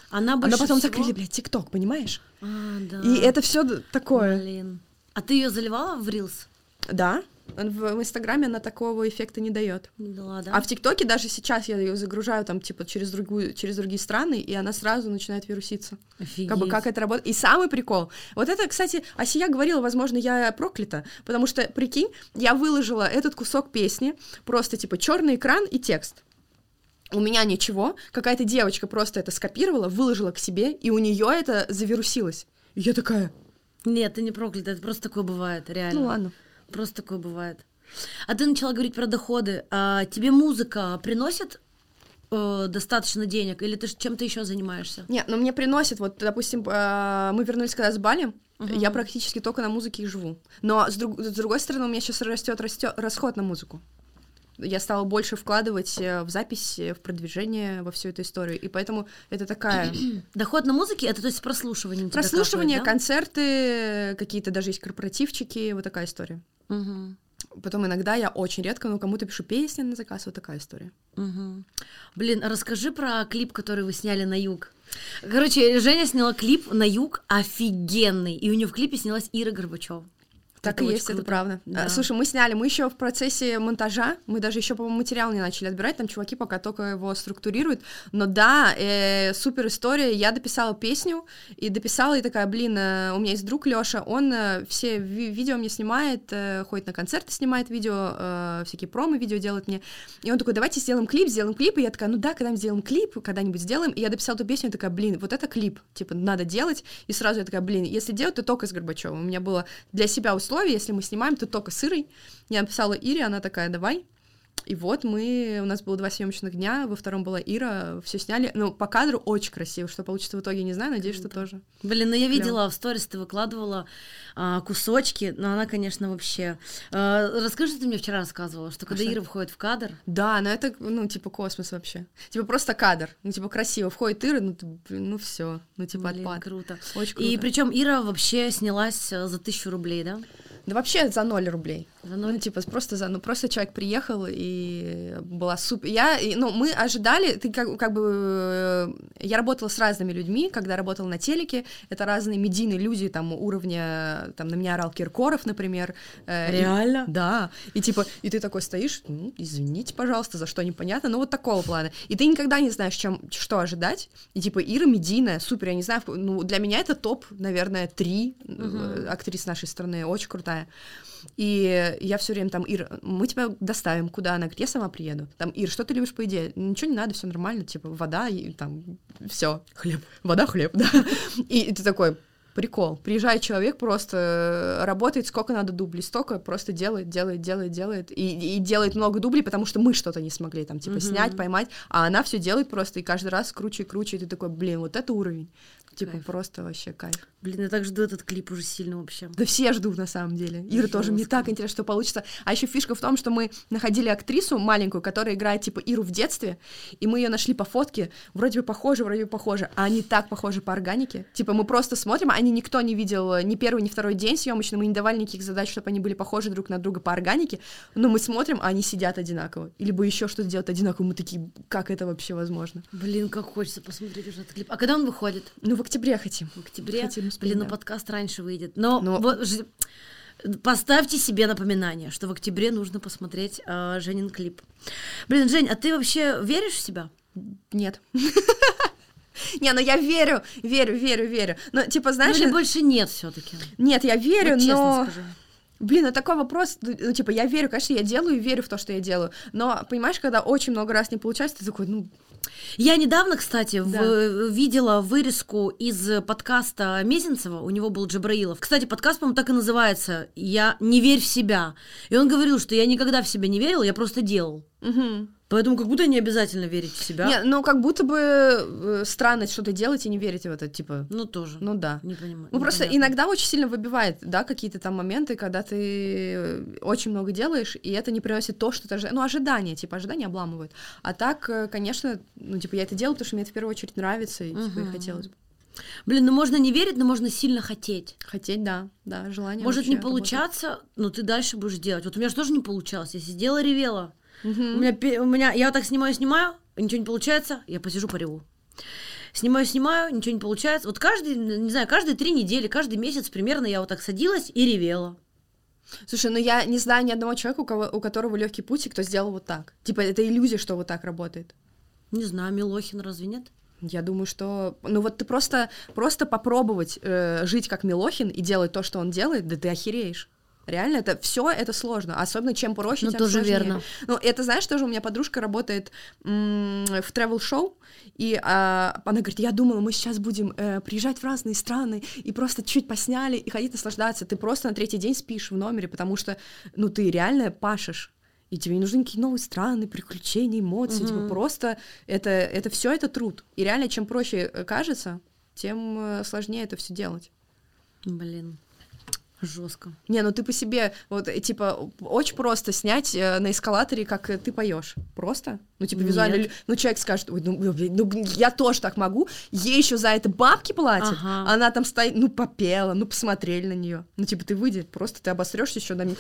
Она больше потом всего- закрыли, блядь, ТикТок, понимаешь? А, да. И это все такое. Блин. А ты ее заливала в Reels? Да, в, Инстаграме она такого эффекта не дает. Да? А в ТикТоке даже сейчас я ее загружаю там типа через другую, через другие страны, и она сразу начинает вируситься. Офигеть. Как бы как это работает. И самый прикол. Вот это, кстати, Асия говорила, возможно, я проклята, потому что, прикинь, я выложила этот кусок песни, просто типа черный экран и текст. У меня ничего, какая-то девочка просто это скопировала, выложила к себе, и у нее это завирусилось. И я такая, Нет, ты не проклята, это просто такое бывает, реально. ну ладно. Просто такое бывает. А ты начала говорить про доходы. А тебе музыка приносит э, достаточно денег, или ты чем-то еще занимаешься? Нет, но мне приносит, вот, допустим, э, мы вернулись когда с Бали, я практически только на музыке и живу. Но с, друг- с другой стороны, у меня сейчас растет, растет расход на музыку. я стала больше вкладывать э, в запись, э, в продвижение, во всю эту историю. И поэтому это такая Доход на музыке это то есть прослушивание. прослушивание, капает, концерты, какие-то даже есть корпоративчики, вот такая история. Мгм. Потом иногда я очень редко, ну, кому-то пишу песни на заказ, вот такая история. Мгм. Блин, расскажи про клип, который вы сняли на юг. Короче, Женя сняла клип на юг офигенный, и у нее в клипе снялась Ира Горбачева. Так Это и есть, это круто. правда. Да. А, Слушай, мы сняли, мы еще в процессе монтажа, мы даже еще, по-моему, материал не начали отбирать, там чуваки пока только его структурируют. Но да, э, супер история. Я дописала песню и дописала и такая, блин, э, у меня есть друг Леша, он э, все ви- видео мне снимает, э, ходит на концерты, снимает видео, э, всякие промо-видео делает мне. И он такой, давайте сделаем клип, сделаем клип. И я такая, ну да, когда-нибудь сделаем клип, когда-нибудь сделаем. И я дописала эту песню, и такая, блин, вот это клип, типа, надо делать. И сразу я такая, блин, если делать, то только с Горбачевым. У меня было для себя условие, если мы снимаем, то только с Ирой. Я написала Ире, она такая, давай. И вот мы, у нас было два съемочных дня, во втором была Ира, все сняли. Ну, по кадру очень красиво, что получится в итоге, не знаю, надеюсь, что тоже. Блин, ну я видела в сторис, ты выкладывала а, кусочки, но она, конечно, вообще... А, расскажи, что ты мне вчера рассказывала, что когда что? Ира входит в кадр, Да, но это, ну, типа, космос вообще. Типа, просто кадр. Ну, типа, красиво. Входит Ира, ну, блин, ну, все. Ну, типа, блин, отпад. круто. Очень круто. И причем Ира вообще снялась э, за тысячу рублей, да? Да вообще за ноль рублей. За ноль? Ну, типа, просто за, ну, просто человек приехал, и была супер. Я, и, ну, мы ожидали, ты как, как бы, э, я работала с разными людьми, когда работала на телеке, это разные медийные люди, там, уровня, там, на меня орал Киркоров, например. э, и- Реально? да, и типа, и ты такой стоишь, ну, извините, пожалуйста, за что непонятно, ну, вот такого плана. И ты никогда не знаешь, чем, что ожидать, и типа, Ира медийная, супер, я не знаю, ну, для меня это топ, наверное, три э, актрис нашей страны, очень крутая. И я все время там, Ир, мы тебя доставим, куда? Она говорит, я сама приеду. Там, Ир, что ты любишь по еде? Ничего не надо, все нормально, типа, вода и там, все, хлеб, вода, хлеб, да. И ты такой, прикол. Приезжает человек, просто э, работает, сколько надо дублей, столько просто делает, делает, делает, делает. И, и делает много дублей, потому что мы что-то не смогли там, типа, снять, поймать, а она все делает просто, и каждый раз круче и круче, и ты такой, блин, вот это уровень. Типа, Кайф. просто вообще кайф. Блин, я так жду этот клип уже сильно вообще. Да все ждут на самом деле. Ира тоже, мне так интересно, что получится. А еще фишка в том, что мы находили актрису маленькую, которая играет типа Иру в детстве, и мы ее нашли по фотке, вроде бы похожи, вроде бы похожи, а они так похожи по органике. Типа мы просто смотрим, они никто не видел э, ни первый, ни второй день съемочный, мы не давали никаких задач, чтобы они были похожи друг на друга по органике, но мы смотрим, а они сидят одинаково. Или бы еще что-то делать одинаково, мы такие, как это вообще возможно? Блин, как хочется посмотреть уже этот клип. А когда он выходит? Ну, в октябре хотим. В октябре? Хотим успеть, Блин, ну да. подкаст раньше выйдет. Но Но- вот поставьте себе напоминание, что в октябре нужно посмотреть э, Женин клип. Блин, Жень, а ты вообще веришь в себя? Нет. Не, ну я верю, верю, верю, верю. Но, типа, Ну, знаешь, или больше нет все-таки? нет, я верю, честно но... скажи. Блин, ну такой вопрос, ну, ну, типа, я верю, конечно, я делаю и верю в то, что я делаю, но, понимаешь, когда очень много раз не получается, ты такой, ну, Я недавно, кстати, в- Да. видела вырезку из подкаста Мезенцева, у него был Джабраилов. Кстати, подкаст, по-моему, так и называется «Я не верь в себя». И он говорил, что я никогда в себя не верил, я просто делал. Поэтому как будто не обязательно верить в себя. не, ну, как будто бы э, странно что-то делать и не верить в это, типа, Ну, тоже. ну да. Не понимаю. Ну, просто иногда очень сильно выбивает, да, какие-то там моменты, когда ты э, очень много делаешь, и это не приносит то, что ты ожидаешь. Ну, ожидания, типа, ожидания обламывают. А так, э, конечно, ну, типа, я это делаю, потому что мне это в первую очередь нравится, и, типа, и Мгм. хотелось бы. Блин, ну можно не верить, но можно сильно хотеть. Хотеть, да, да, желание Может не работает. получаться, но ты дальше будешь делать. Вот у меня же тоже не получалось. Я сидела, ревела. У меня, у меня, я вот так снимаю, снимаю, ничего не получается, я посижу, пореву. Снимаю, снимаю, ничего не получается. Вот каждый, не знаю, каждые три недели, каждый месяц примерно я вот так садилась и ревела. Слушай, ну я не знаю ни одного человека, у, кого, у которого легкий путь, и кто сделал вот так. Типа, это иллюзия, что вот так работает. Не знаю, Милохин разве нет? Я думаю, что... Ну вот ты просто, просто попробовать э, жить как Милохин и делать то, что он делает, да ты охереешь. Реально, это все это сложно. Особенно чем проще, Ну, тем тоже сложнее. верно. Ну, это, знаешь, тоже у меня подружка работает м, в travel-шоу, и а, она говорит, я думала, мы сейчас будем э, приезжать в разные страны и просто чуть посняли и ходить наслаждаться. Ты просто на третий день спишь в номере, потому что, ну, ты реально пашешь. И тебе не нужны никакие новые страны, приключения, эмоции. Типа просто это, это все это труд. И реально, чем проще э, кажется, тем э, сложнее это все делать. Блин. Жестко. Не, ну ты по себе, вот, э, типа, очень просто снять э, на эскалаторе, как э, ты поешь. Просто? Ну, типа, визуально, Нет. ну, человек скажет, ой, ну, блин, ну, блин, я тоже так могу, ей еще за это бабки платят, Ага. она там стоит, ну, попела, ну, посмотрели на нее. Ну, типа, ты выйди, просто ты обосрешься еще на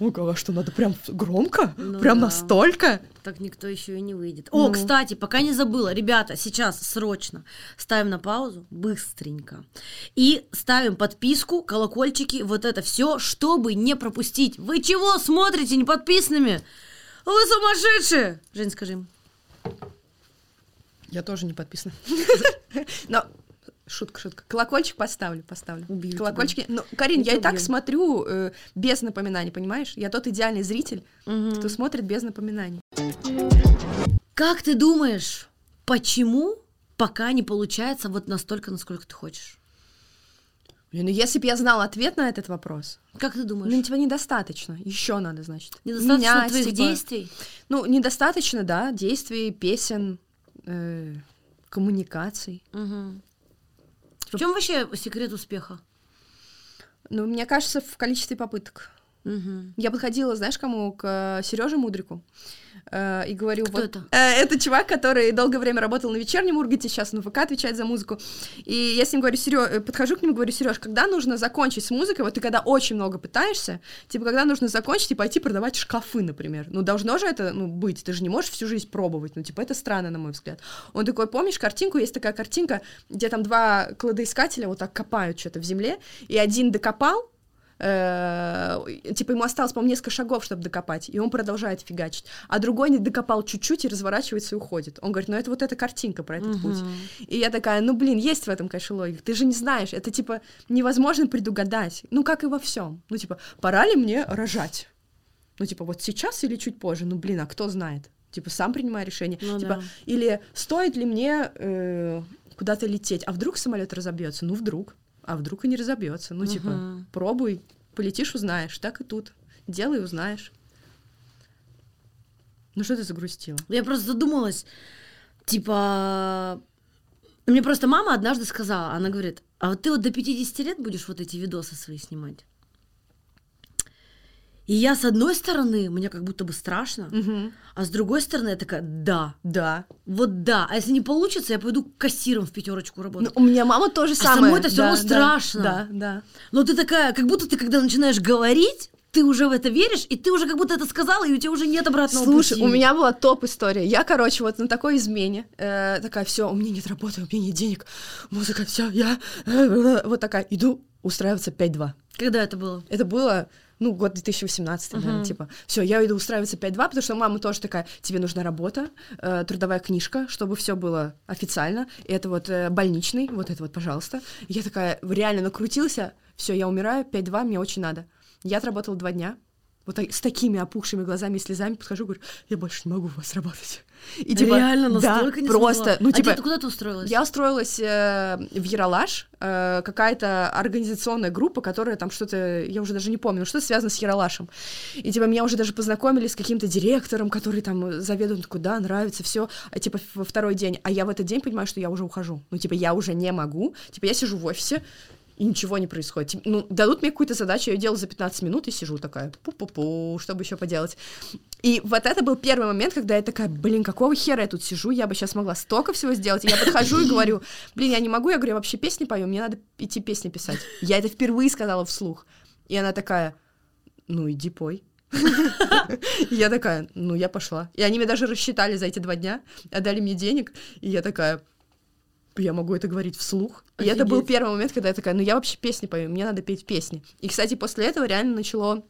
Ой, а что, надо прям громко? Ну прям да. настолько? Так никто еще и не выйдет. О, Ну. кстати, пока не забыла, ребята, сейчас срочно ставим на паузу, быстренько. И ставим подписку, колокольчики, вот это все, чтобы не пропустить. Вы чего смотрите не подписанными? Вы сумасшедшие! Жень, скажи им. Я тоже не подписана. Но шутка, шутка. Колокольчик поставлю, поставлю. Убью Колокольчики. Ну, Карин, Я я и тебя так смотрю э, без напоминаний, понимаешь? Я тот идеальный зритель, кто смотрит без напоминаний. Как ты думаешь, почему пока не получается вот настолько, насколько ты хочешь? Блин, ну если бы я знала ответ на этот вопрос, Как ты думаешь? блин, типа недостаточно. Еще надо, значит. Недостаточно менять, твоих типа. действий? Ну, недостаточно, да, действий, песен, э, коммуникаций. Мгм. В чем вообще секрет успеха? Ну, мне кажется, в количестве попыток. Мгм. Я подходила, знаешь, кому? К Сереже Мудрику. э, и говорю, Кто вот... это? Э, это чувак, который долгое время работал на вечернем Ургате, сейчас на ВК отвечает за музыку. И я с ним говорю, Сереж, подхожу к нему, говорю, Сереж, когда нужно закончить с музыкой, вот ты когда очень много пытаешься, типа, когда нужно закончить и пойти продавать шкафы, например. Ну, должно же это, ну, быть, ты же не можешь всю жизнь пробовать, ну, типа, это странно, на мой взгляд. Он такой, помнишь картинку, есть такая картинка, где там два кладоискателя вот так копают что-то в земле, и один докопал, э, типа ему осталось, по-моему, несколько шагов, чтобы докопать, и он продолжает фигачить. А другой не докопал чуть-чуть и разворачивается и уходит. Он говорит, ну это вот эта картинка про этот путь. И я такая, ну блин, есть в этом, конечно, логика. Ты же не знаешь, это типа невозможно предугадать. Ну как и во всем. Ну типа, пора ли мне рожать? Ну типа, вот сейчас или чуть позже? Ну блин, а кто знает? Типа, сам принимай решение. Ну типа, да. или стоит ли мне э, куда-то лететь? А вдруг самолет разобьется? Ну вдруг. А вдруг и не разобьется? Ну, типа, Мгм. пробуй, полетишь, узнаешь. Так и тут. Делай, узнаешь. Ну что ты загрустила? Я просто задумалась, типа... Мне просто мама однажды сказала, она говорит, а вот ты вот до 50 лет будешь вот эти видосы свои снимать? И я, с одной стороны, мне как будто бы страшно, а с другой стороны, я такая, да, Да. вот да. А если не получится, я пойду кассиром в пятерочку Ну, работать. у меня мама тоже А самое. самой это всё Да, равно да, страшно. Да, да. Но ты такая, как будто ты, когда начинаешь говорить, ты уже в это веришь, и ты уже как будто это сказала, и у тебя уже нет обратного Слушай, пути. у меня была топ-история. Я, короче, вот на такой измене, э, такая, все, у меня нет работы, у меня нет денег, музыка, все, я э, вот такая, иду устраиваться 5-2. Когда это было? Это было, ну, год 2018, наверное, типа. Все, я иду устраиваться 5-2, потому что мама тоже такая, тебе нужна работа, э, трудовая книжка, чтобы все было официально. И это вот э, больничный, вот это вот, пожалуйста. И я такая реально накрутился, все, я умираю, 5-2, мне очень надо. Я отработала два дня, вот с такими опухшими глазами и слезами подхожу, говорю, я больше не могу у вас работать. И Реально, да, настолько не просто, смогла? ну, а типа, ты, куда ты устроилась? я устроилась э, в Яралаш, э, какая-то организационная группа, которая там что-то, я уже даже не помню, что-то связано с Яралашем. И типа меня уже даже познакомили с каким-то директором, который там заведует, такой, да, нравится, все, а типа во второй день. А я в этот день понимаю, что я уже ухожу. Ну, типа, я уже не могу. Типа, я сижу в офисе, и ничего не происходит. Ну, дадут мне какую-то задачу, я ее делаю за 15 минут и сижу такая, пу-пу-пу, чтобы еще поделать. И вот это был первый момент, когда я такая, блин, какого хера я тут сижу, я бы сейчас могла столько всего сделать. И я подхожу и говорю, блин, я не могу, я говорю, я вообще песни пою, мне надо идти песни писать. Я это впервые сказала вслух. И она такая, ну иди пой. Я такая, ну я пошла. И они мне даже рассчитали за эти два дня, отдали мне денег, и я такая, я могу это говорить вслух. И это был Офигеть. первый момент, когда я такая, ну я вообще песни пою, мне надо петь песни. И, кстати, после этого реально начало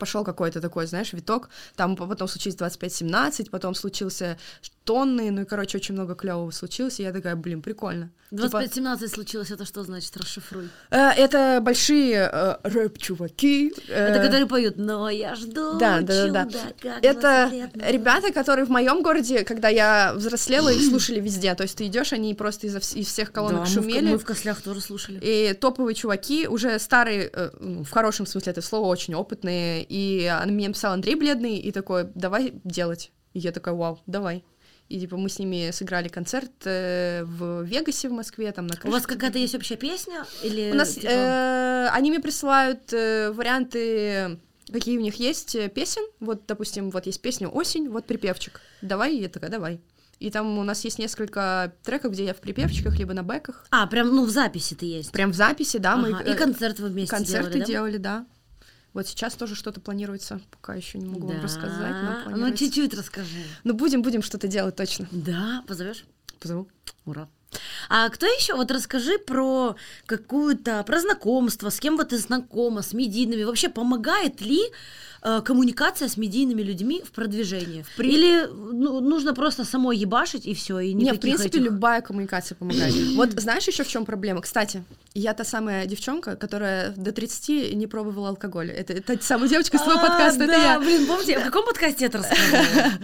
пошел какой-то такой, знаешь, виток. Там по- потом случилось 25-17, потом случился тонны, ну и, короче, очень много клевого случилось, и я такая, блин, прикольно. Типа, 25-17 случилось, это что значит? Расшифруй. э, это большие э, рэп-чуваки. э, Это которые поют «Но я жду Да, да, да, да. Это 20 лет назад». ребята, которые в моем городе, когда я взрослела, их слушали везде. То есть ты идешь, они просто изо из всех Да, колонок мы, в, шумели. мы в кослях тоже слушали. И топовые чуваки, уже старые, э, ну, в хорошем смысле этого слова, очень опытные. И он мне написал Андрей Бледный, и такой, давай делать. И я такая, вау, давай. И типа мы с ними сыграли концерт э, в Вегасе в Москве, там на У крыше. вас какая-то есть общая песня? Или, У нас типа, э, они мне присылают э, варианты, какие у них есть э, песен. Вот, допустим, вот есть песня «Осень», вот припевчик. Давай, я такая, давай. И там у нас есть несколько треков, где я в припевчиках, либо на бэках. А, прям, ну, в записи ты есть. Прям в записи, да, мы... Ага, И э, концерт вы вместе концерты делали, да? делали, да? Вот сейчас тоже что-то планируется, пока еще не могу вам Да. рассказать, но Ну, чуть-чуть расскажи. Ну, будем, будем что-то делать точно. Да, позовешь? Позову. Ура. А кто еще? Вот расскажи про какую-то, про знакомство, с кем вот ты знакома, с медийными. Вообще помогает ли э, коммуникация с медийными людьми в продвижении? Или ну, нужно просто самой ебашить и все, и Не, никаких в принципе, этих- любая коммуникация помогает. Вот знаешь еще в чем проблема? Кстати, я та самая девчонка, которая до 30 не пробовала алкоголь. Это, это та самая девочка с твоего А, подкаста, это да, я. блин, помните, в каком подкасте это рассказывала?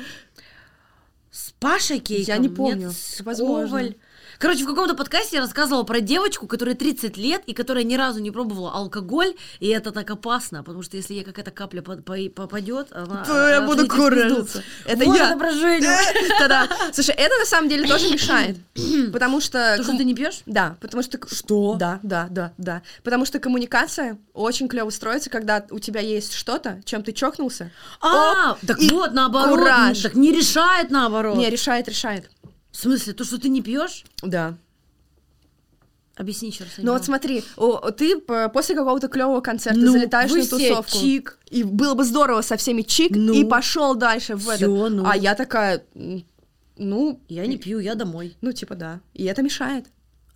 С Пашей Кейком? Я не помню. Нет, Возможно. Короче, в каком-то подкасте я рассказывала про девочку, которой 30 лет и которая ни разу не пробовала алкоголь, и это так опасно, потому что если ей какая-то капля попадет, она, То я она буду в пизду. куриться. Это Вот я. Да-да. Слушай, это на самом деле тоже мешает. Потому что... То, что ты не пьешь? Да, потому что... Что? Да, да, да, да. Потому что коммуникация очень клево строится, когда у тебя есть что-то, чем ты чокнулся. А, так вот, наоборот. Так не решает наоборот. Не, решает, решает. В смысле, то, что ты не пьешь? Да. Объясни еще раз. Ну вот смотри, о, ты п- после какого-то клевого концерта Ну, залетаешь на все тусовку. чик. И было бы здорово со всеми чик, Ну. и пошел дальше в Всё, этот. ну. А я такая, ну, Я не пью, я домой. ну типа да. И это мешает.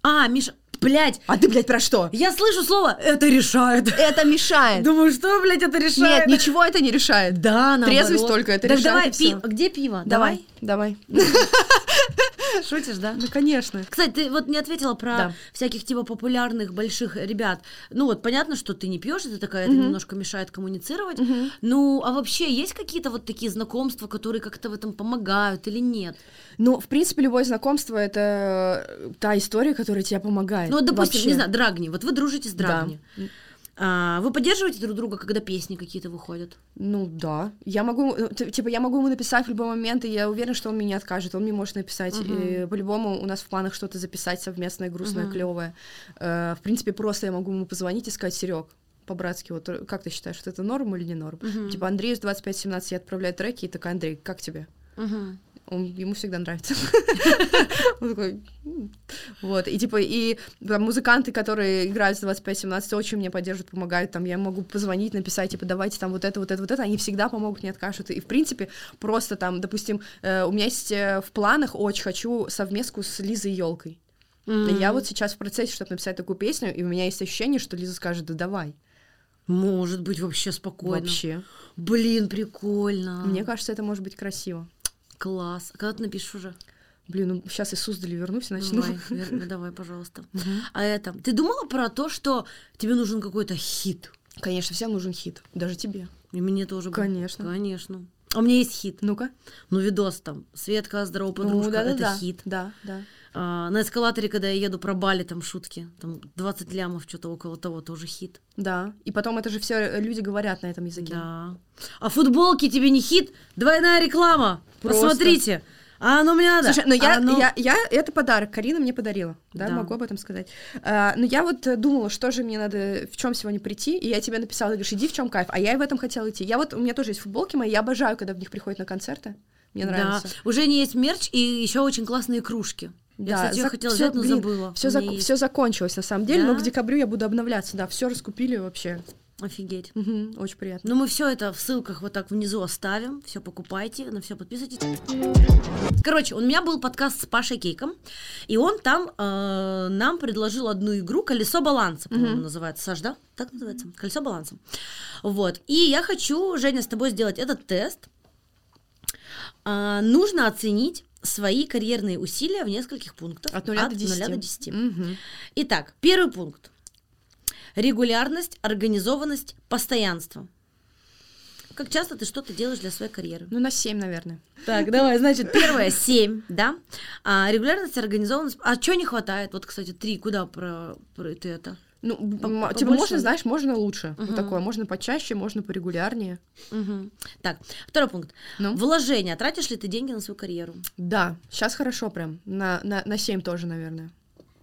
А, Миша, блядь, А ты, блядь, про что? я слышу слово «это решает». Это мешает. Думаю, что, блядь, это решает? Нет, ничего это не решает. Да, наоборот. Трезвость только это так решает, давай, пи- где пиво? Давай, давай. Шутишь, да? Ну, конечно. Кстати, ты вот не ответила про Да. всяких типа популярных больших ребят. Ну вот понятно, что ты не пьешь, это такая, это немножко мешает коммуницировать. Ну, а вообще есть какие-то вот такие знакомства, которые как-то в этом помогают или нет? Ну, в принципе, любое знакомство — это та история, которая тебе помогает. Ну, вот, допустим, Вообще. не знаю, Драгни. Вот вы дружите с Да. А, вы поддерживаете друг друга, когда песни какие-то выходят? Ну да. Я могу, т- типа, я могу ему написать в любой момент, и я уверена, что он мне не откажет. Он мне может написать. И по-любому у нас в планах что-то записать совместное, грустное, клевое. Э, в принципе, просто я могу ему позвонить и сказать, Серег, по-братски, вот э, как ты считаешь, вот это норм или не норм? Типа, Андрею с 25-17 я отправляю треки, и такая, Андрей, как тебе? Он, ему всегда нравится. Он такой. Вот, и типа, и музыканты, которые играют с 25-17, очень мне поддерживают, помогают, там, я могу позвонить, написать, типа, давайте там вот это, вот это, вот это, они всегда помогут, не откажут, и, в принципе, просто там, допустим, э, у меня есть э, в планах, очень хочу совместку с Лизой Елкой. Я вот сейчас в процессе, чтобы написать такую песню, и у меня есть ощущение, что Лиза скажет, да давай, Может быть, вообще спокойно. вообще. Блин, прикольно. Мне кажется, это может быть красиво. Класс. А когда ты напишешь уже? Блин, ну сейчас из Суздали вернусь, и начну. Давай, вер- давай, пожалуйста. А это, ты думала про то, что тебе нужен какой-то хит? Конечно, всем нужен хит, даже тебе. И мне тоже. Конечно. Конечно. А у меня есть хит. Ну-ка. Ну, видос там. Светка, здорово, подружка. Ну, да-да-да. это хит. Да, да. А, на эскалаторе, когда я еду про Бали, там шутки. Там 20 лямов, что-то около того, тоже хит. Да. И потом это же все люди говорят на этом языке. Да. А футболки тебе не хит? Двойная реклама. Просто. Посмотрите. А оно мне надо. Слушай, но я, А оно- я, я, это подарок, Карина мне подарила, да, Да. могу об этом сказать. А, но я вот э, думала, что же мне надо, в чем сегодня прийти, и я тебе написала, ты говоришь, иди в чем кайф, а я и в этом хотела идти. Я вот, у меня тоже есть футболки мои, я обожаю, когда в них приходят на концерты, мне нравится. Да. Уже не есть мерч и еще очень классные кружки. Я, кстати, ее зак- хотела всё, взять, но блин, забыла. Все, меня есть. закончилось на самом деле, но Да? к декабрю я буду обновляться, да, все раскупили вообще. Офигеть. Мгм, очень приятно. Ну, мы все это в ссылках вот так внизу оставим. Все покупайте, на все подписывайтесь. Короче, у меня был подкаст с Пашей Кейком, и он там э, нам предложил одну игру «Колесо баланса», по-моему, называется. Саш, да? Так называется? «Колесо баланса». Вот. И я хочу, Женя, с тобой сделать этот тест. А, нужно оценить свои карьерные усилия в нескольких пунктах. От нуля до десяти. нуля до 10. Мгм. Итак, первый пункт. Регулярность, организованность, постоянство. Как часто ты что-то делаешь для своей карьеры? Ну, на 7, наверное. Так, давай, значит, первое, семь, да? А, регулярность, организованность. А что не хватает? Вот, кстати, три, куда про, про ты это? Ну, м, побольше, типа, можно, знаешь, можно лучше. Мгм. Вот такое. Можно почаще, можно порегулярнее. Мгм. Так, второй пункт. Ну? Вложения. Тратишь ли ты деньги на свою карьеру? Да, сейчас хорошо прям. На, на, на 7 тоже, наверное.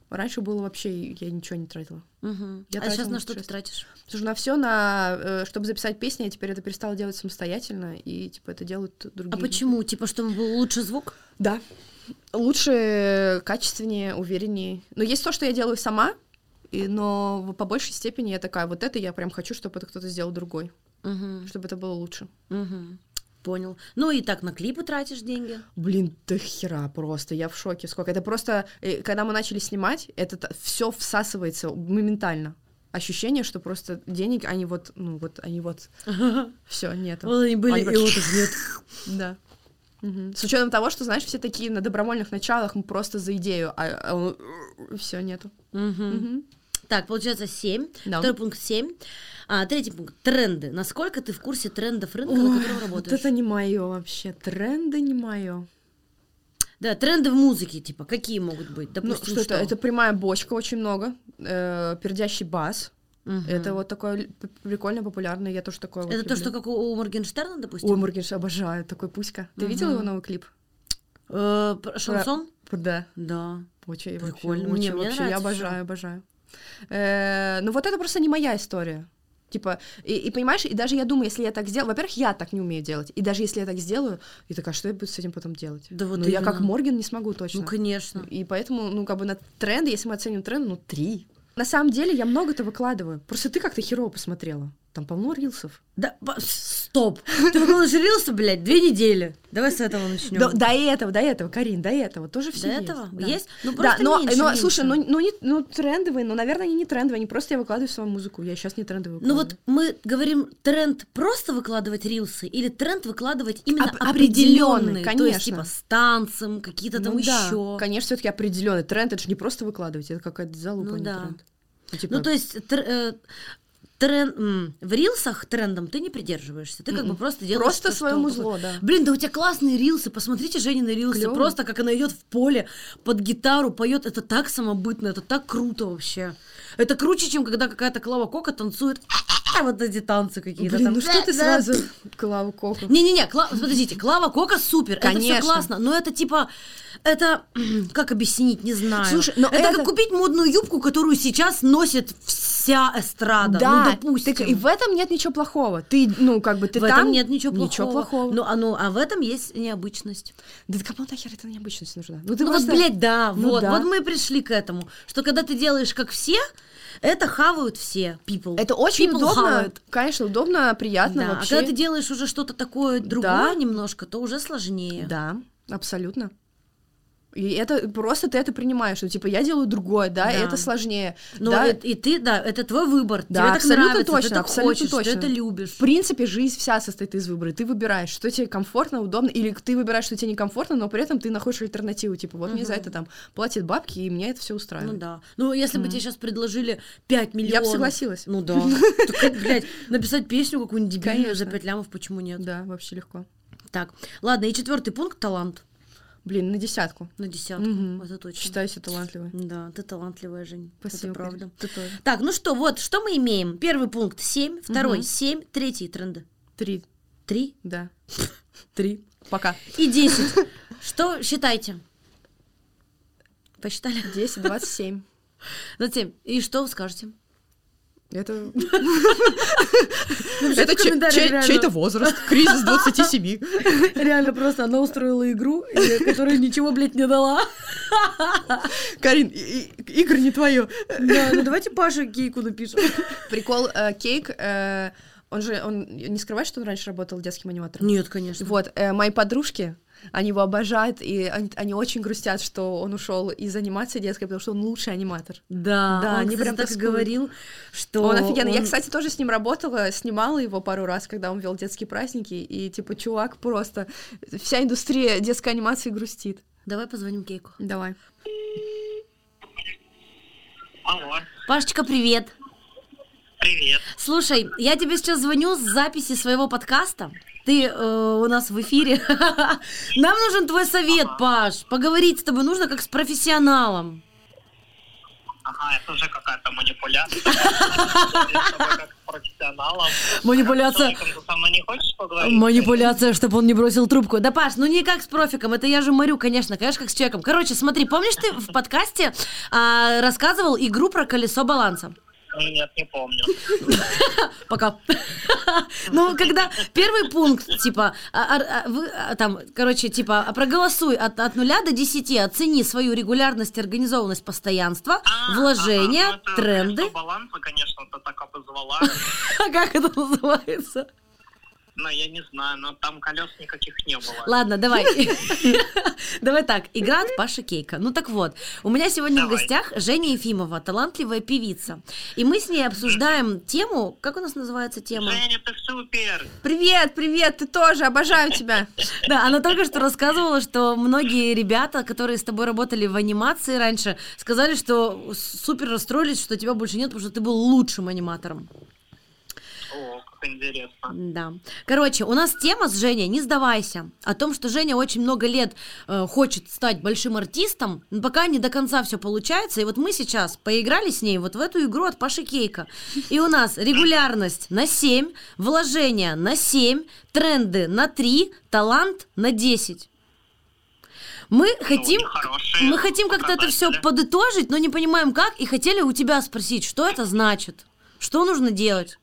Раньше было вообще, я ничего не тратила. Мгм. Я а сейчас на что ты шесть. тратишь? Слушай, на все, на, э, чтобы записать песни, я теперь это перестала делать самостоятельно, и, типа, это делают другие. А почему? Типа, чтобы был лучше звук? Да. Лучше, качественнее, увереннее. Но есть то, что я делаю сама, и, но по большей степени я такая, вот это я прям хочу, чтобы это кто-то сделал другой, Мгм. чтобы это было лучше. Мгм. Понял. Ну и так на клипы тратишь деньги? Блин, до хера просто, я в шоке. Сколько? Это просто, э, когда мы начали снимать, это все всасывается моментально. Ощущение, что просто денег, они вот, ну вот, они вот, все, нету. Вот они были, и вот их нет. Да. С учетом того, что, знаешь, все такие на добровольных началах, мы просто за идею, а, все нету. Так, получается 7. Да. Второй пункт 7. А, третий пункт. Тренды. Насколько ты в курсе трендов рынка, на Ой, котором вот работаешь? это не мое вообще. Тренды не мое. Да, тренды в музыке, типа, какие могут быть? Ну, Допустим, что, это? Это прямая бочка очень много. э, пердящий бас. Мгм. Это вот такое прикольно, популярное. Я тоже такое вот Это то, люблю. что как у, у Моргенштерна, допустим? Ой, Моргенштерн, обожаю. Такой пуська. Ты видела Мгм. его новый клип? Э, шансон? Да. Да. Очень, Прикольно. вообще, Мне- очень, мне вообще, я нравится обожаю, обожаю. Э, ну вот это просто не моя история. Типа, и, и понимаешь, и даже я думаю, если я так сделаю, во-первых, я так не умею делать, и даже если я так сделаю, я такая, что я буду с этим потом делать? Да вот ну, я как. Морген не смогу точно. Ну, конечно. И поэтому, ну, как бы на тренды, если мы оценим тренды, ну, три. На самом деле я много-то выкладываю. Просто ты как-то херово посмотрела. Там полно рилсов. Да, стоп. Ты выкладываешь рилсы, блядь, две недели. Давай с этого начнем. До, до этого, до этого, Карин, до этого тоже все До есть. этого? Да. Есть? Ну, Да, просто но, меньше, но меньше. слушай, ну, ну, не, ну трендовые, но, наверное, они не трендовые, они просто я выкладываю свою музыку. Я сейчас не трендовую Ну вот мы говорим тренд просто выкладывать рилсы или тренд выкладывать именно Оп- определенный, определённый, то есть конечно. типа с танцем, какие-то там Ну да, еще. Конечно, все-таки определенный тренд, это же не просто выкладывать, это какая-то залупа, Ну а не да. тренд. Ну, типа, Ну то есть тр- э, трен- в рилсах трендом ты не придерживаешься, ты как бы Мгм. просто делаешь Просто то, свое что- музло, да. Блин, да у тебя классные рилсы, посмотрите Женины рилсы, Клёво. просто как она идет в поле под гитару, поет, это так самобытно, это так круто вообще. Это круче, чем когда какая-то Клава Кока танцует вот эти танцы какие-то Блин, там. ну что ты сразу Клаву Коку? Не-не-не, Кла- подождите, Клава Кока супер, это Конечно. все классно, но это типа, это, как объяснить, не знаю. Слушай, но это, это- как купить модную юбку, которую сейчас носит вся эстрада, Да, ну допустим. так и в этом нет ничего плохого. Ты, ну, как бы ты в там... этом нет ничего плохого. Ничего плохого. Ну, а, ну, а в этом есть необычность. Да кому нахер эта необычность нужна? Ну, ты ну просто... вот, блядь, да, Ну вот, да. вот мы и пришли к этому, что когда ты делаешь как все, это хавают все people. Это очень People удобно, хавают. конечно, удобно, приятно Да, а вообще. когда ты делаешь уже что-то такое другое Да. немножко, то уже сложнее. Да, абсолютно. И это просто ты это принимаешь, что типа я делаю другое, да, и Да. это сложнее. Но да. э- и ты, да, это твой выбор. Да, Тебе абсолютно нравится, ты точно, так абсолютно хочешь, точно. ты это любишь. В принципе, жизнь вся состоит из выбора. Ты выбираешь, что тебе комфортно, удобно, или ты выбираешь, что тебе некомфортно, но при этом ты находишь альтернативу. Типа, вот мне за это там платят бабки, и меня это все Ну устраивает. да. Ну, если бы тебе сейчас предложили 5 миллионов. Я бы согласилась. Ну да. Так, блядь, написать песню какую-нибудь дебильную за Конечно. 5 лямов, почему нет? Да, вообще легко. Так, ладно, и четвертый пункт талант. Блин, на десятку. На десятку. Мгм. Это точно. Считаю себя талантливой. Да, ты талантливая, Жень. Спасибо. Это правда. Ты тоже. Так, ну что, вот, что мы имеем? Первый пункт 7, второй. 7, третий тренды. Три, 3 да. Три. Пока. и 10. Что считайте? Посчитали? 10, 27. 27. И что вы скажете? Это... Напишите Это реально. чей-то возраст. Кризис 27. Реально просто она устроила игру, которая ничего, блядь, не дала. Карин, игры не твое. Да, ну давайте Паше кейку напишем. Прикол, э, Кейк, э, он же, он не скрывает, что он раньше работал детским аниматором? Нет, конечно. Вот, э, мои подружки, они его обожают, и они, они очень грустят, что он ушел из анимации детской, потому что он лучший аниматор. Да, Да, он, они кстати, прям так тоскуют. говорил, что он офигенный. Я, он- кстати, тоже с ним работала, снимала его пару раз, когда он вел детские праздники, и, типа, чувак просто... Вся индустрия детской анимации грустит. Давай позвоним Кейку. Давай. Алло, Пашечка, привет. Привет. Слушай, я тебе сейчас звоню с записи своего подкаста. Ты э, у нас в эфире. Нам нужен твой совет, Паш. Поговорить с тобой нужно как с профессионалом. Ага, это уже какая-то манипуляция. Как профессионалом. Манипуляция. Манипуляция, чтобы он не бросил трубку. Да, Паш, ну не как с профиком, это я же морю, конечно, конечно, как с человеком. Короче, смотри, помнишь, ты в подкасте а, рассказывал игру про колесо баланса? Нет, не помню. Пока. Ну, когда первый пункт, типа, а, а, а, там, короче, типа, проголосуй от, 0 до 10, оцени свою регулярность, организованность, постоянство, вложения, ну тренды. баланса, конечно, ты так обозвала. А как это называется? Но я не знаю, но там колес никаких не было. Ладно, давай. Давай так. Игра от Паши Кейка. Ну так вот, у меня сегодня в гостях Женя Ефимова, талантливая певица. И мы с ней обсуждаем тему... Как у нас называется тема? Женя, ты супер! Привет, привет, ты тоже, обожаю тебя. Да, она только что рассказывала, что многие ребята, которые с тобой работали в анимации раньше, сказали, что супер расстроились, что тебя больше нет, потому что ты был лучшим аниматором. О, интересно. Да. Короче, у нас тема с Женей «Не сдавайся». О том, что Женя очень много лет э, хочет стать большим артистом, но пока не до конца все получается. И вот мы сейчас поиграли с ней вот в эту игру от Паши Кейка. И у нас регулярность на 7, вложения на 7, тренды на 3, талант на 10. Мы хотим, хорошие мы хотим как-то это все подытожить, но не понимаем как, и хотели у тебя спросить, что это значит, что нужно делать.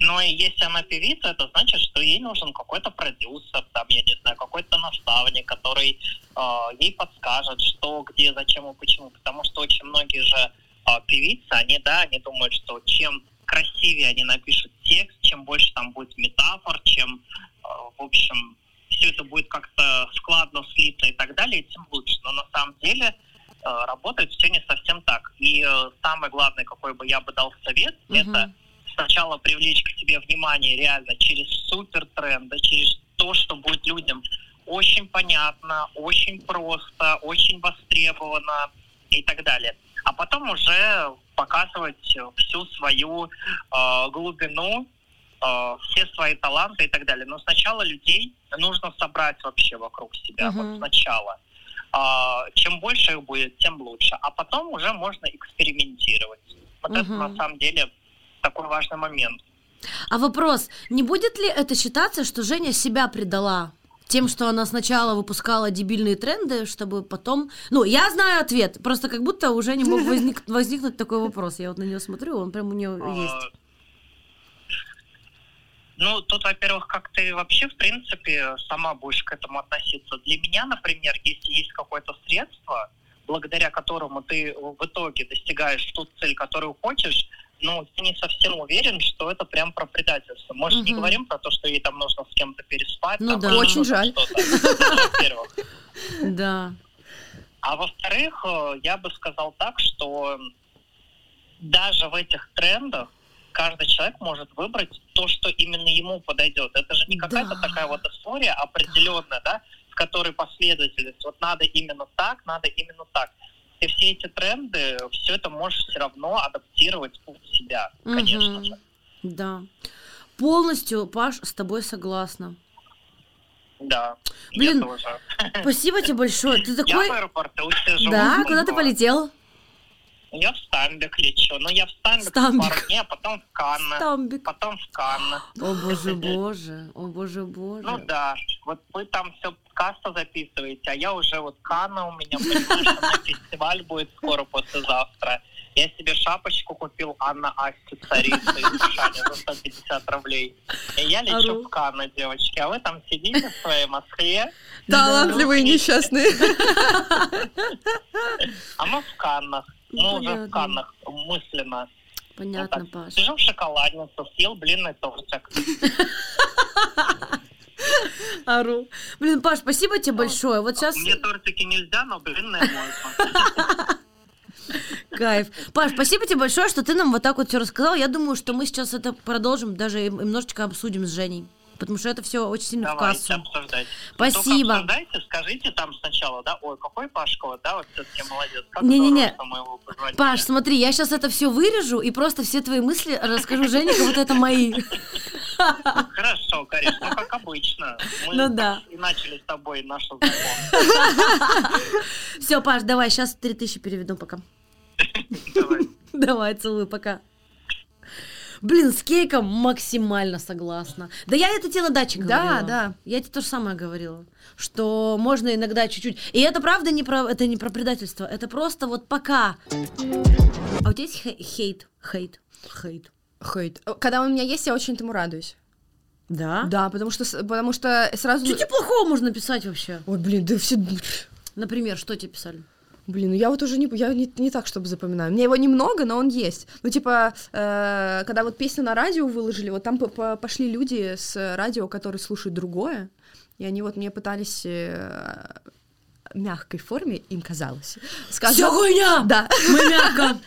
Но если она певица, это значит, что ей нужен какой-то продюсер, там, я не знаю, какой-то наставник, который э, ей подскажет, что, где, зачем и почему. Потому что очень многие же э, певицы, они, да, они думают, что чем красивее они напишут текст, чем больше там будет метафор, чем, э, в общем, все это будет как-то складно слито и так далее, тем лучше. Но на самом деле э, работает все не совсем так. И э, самое главное, какой бы я бы дал совет, Мгм. это сначала привлечь к себе внимание реально через супер тренды, через то, что будет людям очень понятно, очень просто, очень востребовано и так далее. А потом уже показывать всю свою э, глубину, э, все свои таланты и так далее. Но сначала людей нужно собрать вообще вокруг себя, Мгм. вот сначала. А, чем больше их будет, тем лучше. А потом уже можно экспериментировать. Вот это Мгм. на самом деле такой важный момент. А вопрос, не будет ли это считаться, что Женя себя предала? Тем, что она сначала выпускала дебильные тренды, чтобы потом... Ну, я знаю ответ, просто как будто уже не мог возник- возникнуть такой вопрос. Я вот на нее смотрю, он прям у нее А, есть. Ну, тут, во-первых, как ты вообще, в принципе, сама будешь к этому относиться. Для меня, например, если есть какое-то средство, благодаря которому ты в итоге достигаешь ту цель, которую хочешь, ну, ты не совсем уверен, что это прям про предательство. Мы же не Мгм. говорим про то, что ей там нужно с кем-то переспать. Ну там, да. Очень что-то, жаль. Ну, во-первых. Да. А во-вторых, э, я бы сказал так, что даже в этих трендах каждый человек может выбрать то, что именно ему подойдет. Это же не какая-то Да. такая вот история определенная, да, в которой последовательность. Вот надо именно так, надо именно так. И все эти тренды, все это можешь все равно адаптировать под себя, конечно Мгм. же. Да. Полностью, Паш, с тобой согласна. Да. Блин, Я. Спасибо тебе большое. Ты Я такой... в аэропорту сижу. Да, куда ты Вот. Полетел? Я в Стамбик лечу. Ну, я в Стамбик Стамбик. пару дней, а потом в Канны. Стамбик. Потом в Канны. О боже, боже, о боже, боже. Ну да, вот вы там все касса записываете, а я уже вот Канна у меня, понимаешь, у фестиваль будет скоро послезавтра. Я себе шапочку купил Анна Асти царица из Душани за 150 рублей. И я лечу в Канны, девочки, а вы там сидите в своей Москве, Талантливые и несчастные. а мы в Каннах. Ну, Ну, уже в Каннах, мысленно. Понятно, Вот. Паш. Сижу в шоколадницу, съел блинный тортик. Ору. Блин, Паш, спасибо тебе большое. Вот сейчас Мне тортики нельзя, но блинные можно. кайф. Паш, спасибо тебе большое, что ты нам вот так вот все рассказал. Я думаю, что мы сейчас это продолжим, даже немножечко обсудим с Женей. Потому что это все очень сильно в Давайте кассу. обсуждать. Спасибо. Только обсуждайте, скажите там сначала, да, ой, какой Пашка, да, вот все-таки молодец. Как Не-не-не. Паш, смотри, я сейчас это все вырежу и просто все твои мысли расскажу Жене, как будто это мои. Хорошо, Кариш, ну как обычно. Мы Ну да. и начали с тобой наше знакомство. Все, Паш, давай, сейчас 3000 переведу пока. Давай. Давай, целую, пока. Блин, с кейком максимально согласна. Да я это тебе на даче Да, говорила. да. Я тебе то же самое говорила. Что можно иногда чуть-чуть. И это правда не про, это не про предательство. Это просто вот пока. А у тебя есть хе- хейт? Хейт? Хейт. Хейт. Когда он у меня есть, я очень этому радуюсь. Да? Да, потому что, потому что сразу... Что тебе плохого можно писать вообще? Ой, блин, да все... Например, что тебе писали? Блин, ну я вот уже не, я не, не так, чтобы запоминаю. Мне его немного, но он есть. Ну, типа, э, когда вот песню на радио выложили, вот там по- по- пошли люди с радио, которые слушают другое, и они вот мне пытались э, мягкой форме, им казалось, сказать... Всё хуйня! Да. Мы мягко.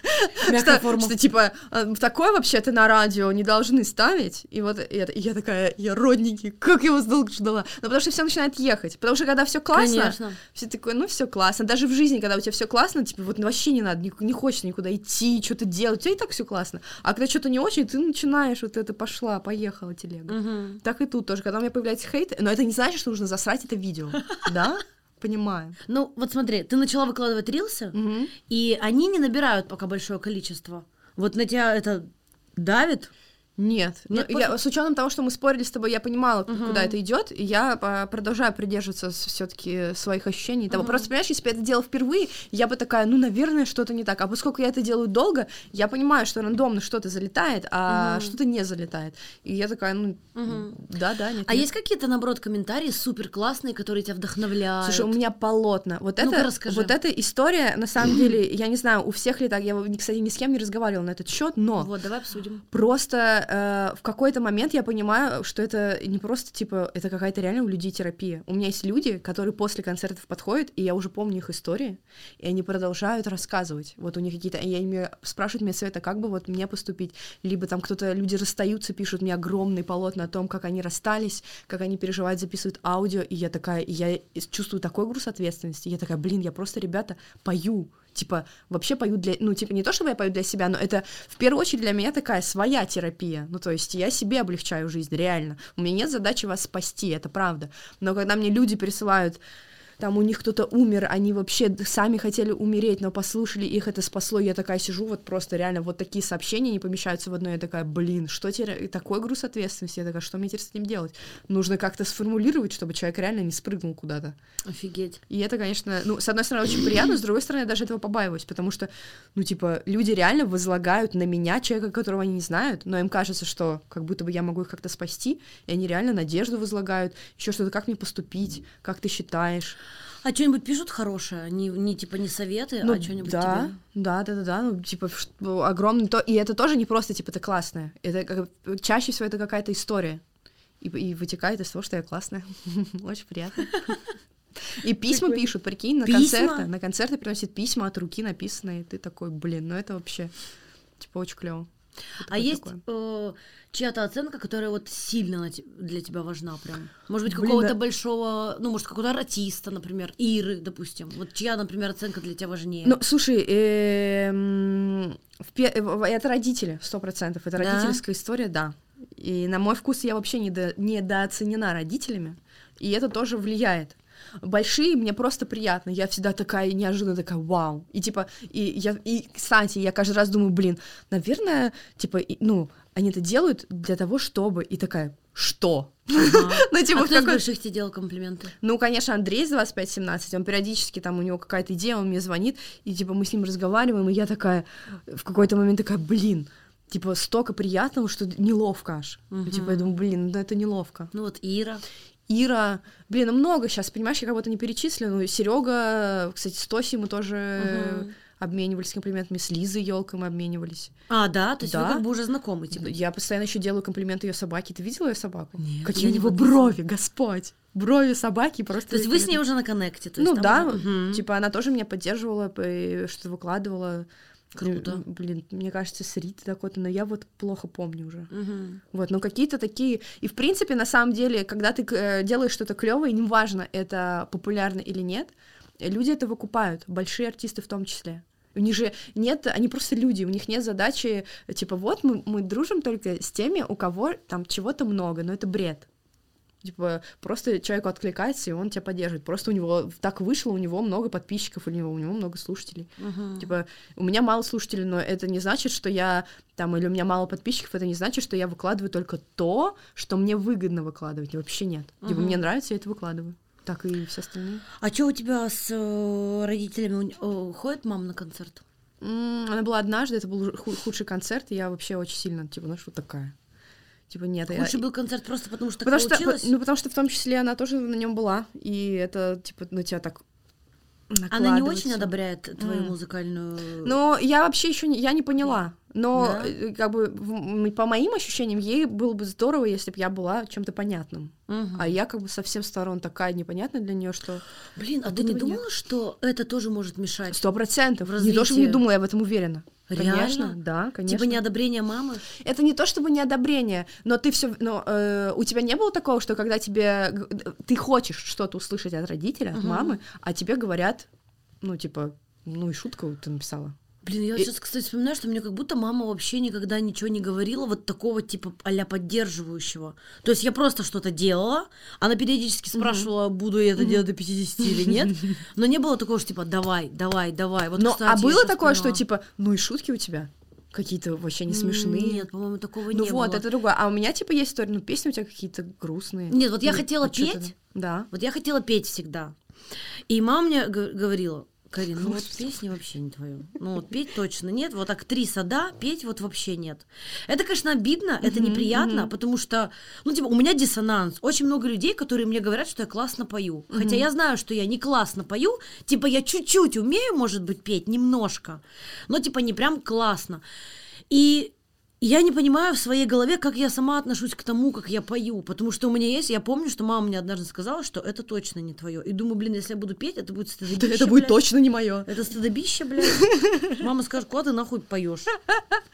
Мягкая что, форма. что, типа, э, такое вообще-то на радио не должны ставить. И вот и и я такая, я родненький, как я вас долго ждала. Ну, потому что все начинает ехать. Потому что когда все классно, Конечно. все такое, ну, все классно. Даже в жизни, когда у тебя все классно, типа, вот вообще не надо, не, не хочется никуда идти, что-то делать, у тебя и так все классно. А когда что-то не очень, ты начинаешь вот это пошла, поехала телега. Мгм. Так и тут тоже, когда у меня появляется хейт, но это не значит, что нужно засрать это видео. Да? Понимаю. Ну, вот смотри, ты начала выкладывать рилсы, Мгм. и они не набирают пока большое количество. Вот на тебя это давит? Нет, ну, Нет, я, с учетом того, что мы спорили с тобой, я понимала, Мгм. куда это идет, и я а, продолжаю придерживаться все-таки своих ощущений. Того. Просто понимаешь, если бы я это делала впервые, я бы такая, ну, наверное, что-то не так. А поскольку я это делаю долго, я понимаю, что рандомно что-то залетает, а Мгм. что-то не залетает. И я такая, ну, Мгм. да, да, нет. А нет. есть какие-то, наоборот, комментарии супер классные, которые тебя вдохновляют? Слушай, у меня полотна. Вот это, расскажи. вот эта история, на самом деле, я не знаю, у всех ли так, я, кстати, ни с кем не разговаривала на этот счет, но Вот, давай обсудим. Просто э, в какой-то момент я понимаю, что это не просто типа, это какая-то реально у людей терапия. У меня есть люди, которые после концертов подходят, и я уже помню их истории, и они продолжают рассказывать. Вот у них какие-то, и они спрашивают меня совета, как бы вот мне поступить. Либо там кто-то, люди расстаются, пишут мне огромные полотна о том, как они расстались, как они переживают, записывают аудио, и я такая, и я чувствую такой груз ответственности. Я такая, блин, я просто, ребята, пою. Типа, вообще пою для... Ну, типа, не то, чтобы я пою для себя, но это в первую очередь для меня такая своя терапия. Ну, то есть я себе облегчаю жизнь, реально. У меня нет задачи вас спасти, это правда. Но когда мне люди присылают там у них кто-то умер, они вообще сами хотели умереть, но послушали их, это спасло. Я такая сижу, вот просто реально вот такие сообщения не помещаются в одно. Я такая, блин, что теперь, и такой груз ответственности. Я такая, что мне теперь с этим делать? Нужно как-то сформулировать, чтобы человек реально не спрыгнул куда-то. Офигеть. И это, конечно, ну, с одной стороны, очень приятно, с другой стороны, я даже этого побаиваюсь, потому что, ну, типа, люди реально возлагают на меня человека, которого они не знают, но им кажется, что как будто бы я могу их как-то спасти, и они реально надежду возлагают, еще что-то, как мне поступить, как ты считаешь. А что-нибудь пишут хорошее? Не, не типа не советы, Ну, а что-нибудь да, тебе? да, да, да, да, ну, типа, огромный то, и это тоже не просто, типа, ты классная, это как- чаще всего это какая-то история, и, и вытекает из того, что я классная, очень приятно. И письма Прикольно. пишут, прикинь, на Письма? концерты, на концерты приносят письма от руки написанные, и ты такой, блин, ну это вообще, типа, очень клево. А есть э, чья-то оценка, которая вот сильно для тебя важна прям? Может быть, какого-то да. большого, ну, может, какого-то артиста, например, Иры, допустим. Вот чья, например, оценка для тебя важнее? Ну, слушай, эм, э, это родители, сто процентов. Это родительская история, да. И на мой вкус я вообще недо- недооценена родителями, и это тоже влияет. Большие мне просто приятно. Я всегда такая неожиданно такая, вау. И типа, и я, и, кстати, я каждый раз думаю, блин, наверное, типа, и- ну, они это делают для того, чтобы, и такая, что? Ага. Ну, типа, а кто из больших тебе делал комплименты? Ну, конечно, Андрей с 25-17, он периодически там, у него какая-то идея, он мне звонит, и типа мы с ним разговариваем, и я такая, в какой-то момент такая, блин, типа столько приятного, что неловко аж. Ну, Типа я думаю, блин, ну это неловко. Ну вот Ира. Ира, блин, ну много сейчас, понимаешь, я будто не перечислю, ну Серега, кстати, с Тоси мы тоже Мгм. обменивались комплиментами, с Лизой Елкой мы обменивались. А, да? То есть вы Да. как бы уже знакомы, типа? Я постоянно еще делаю комплименты ее собаке. Ты видела ее собаку? Нет, Какие у не него подписана. брови, господь! Брови собаки просто. То есть вы с ней уже на коннекте? то ну да, уже- Мгм. типа она тоже меня поддерживала, что-то выкладывала. Круто. М, Блин, мне кажется, с Ритой такой-то, но я вот плохо помню уже. Мгм. Вот, но какие-то такие... И, в принципе, на самом деле, когда ты э, делаешь что-то клевое, неважно, это популярно или нет, э, люди это выкупают, большие артисты в том числе. У них же нет, они просто люди, у них нет задачи, э, типа, вот мы, мы дружим только с теми, у кого там чего-то много, но это бред. Типа, просто человеку откликается, и он тебя поддерживает. Просто у него так вышло, у него много подписчиков, у него, у него много слушателей. Мгм. Типа, у меня мало слушателей, но это не значит, что я там, или у меня мало подписчиков, это не значит, что я выкладываю только то, что мне выгодно выкладывать. Вообще нет. Типа, Мгм. мне нравится, я это выкладываю. Так и все остальные. А что у тебя с э, родителями? Э, Ходит мама на концерт? Она была однажды, это был ху- худший концерт, и я вообще очень сильно, типа, ну что такая? Типа, нет, я... Худший был концерт просто потому, что так Потому что, получилось? ну, потому что в том числе она тоже на нем была, и это, типа, на тебя так Она не очень одобряет твою М. музыкальную... Но я вообще еще не, я не поняла. Но Да? э, как бы в- по моим ощущениям, ей было бы здорово, если бы я была чем-то понятным. Мгм. А я как бы со всех сторон такая непонятная для нее, что Блин, а ты не бы нет. думала, что это тоже может мешать? сто процентов. Не то, чтобы не думала, я в этом уверена. Реально? Конечно, да, конечно. Типа неодобрение мамы? Это не то чтобы неодобрение, но ты все, но э, у тебя не было такого, что когда тебе ты хочешь что-то услышать от родителя, от Мгм. мамы, а тебе говорят, ну типа, ну и шутка вот ты написала. Блин, я И- сейчас, кстати, вспоминаю, что мне как будто мама вообще никогда ничего не говорила вот такого типа а поддерживающего. То есть я просто что-то делала, она периодически спрашивала, буду я это делать до 50 или нет, но не было такого, что типа давай, давай, давай. Вот, но кстати, а было такое, что типа, ну и шутки у тебя какие-то вообще не смешные. Нет, по-моему, такого ну не вот, было. это другое. А у меня типа есть история, ну песни у тебя какие-то грустные. Нет, вот я Ну, хотела а петь. Да. Вот я хотела петь всегда. И мама мне говорила, Карин, ну вот песни вообще не твое. Ну вот петь точно нет, вот актриса да, петь вот вообще нет. Это, конечно, обидно, это Мгм, неприятно, мгм. потому что, ну типа, у меня диссонанс. Очень много людей, которые мне говорят, что я классно пою. Хотя я знаю, что я не классно пою, типа я чуть-чуть умею, может быть, петь, немножко, но типа не прям классно. И я не понимаю в своей голове, как я сама отношусь к тому, как я пою. Потому что у меня есть, я помню, что мама мне однажды сказала, что это точно не твое. И думаю, блин, если я буду петь, это будет Да, стыдобище, это будет блядь. точно не мое. Это стыдобище, блядь. Мама скажет, куда ты нахуй поешь?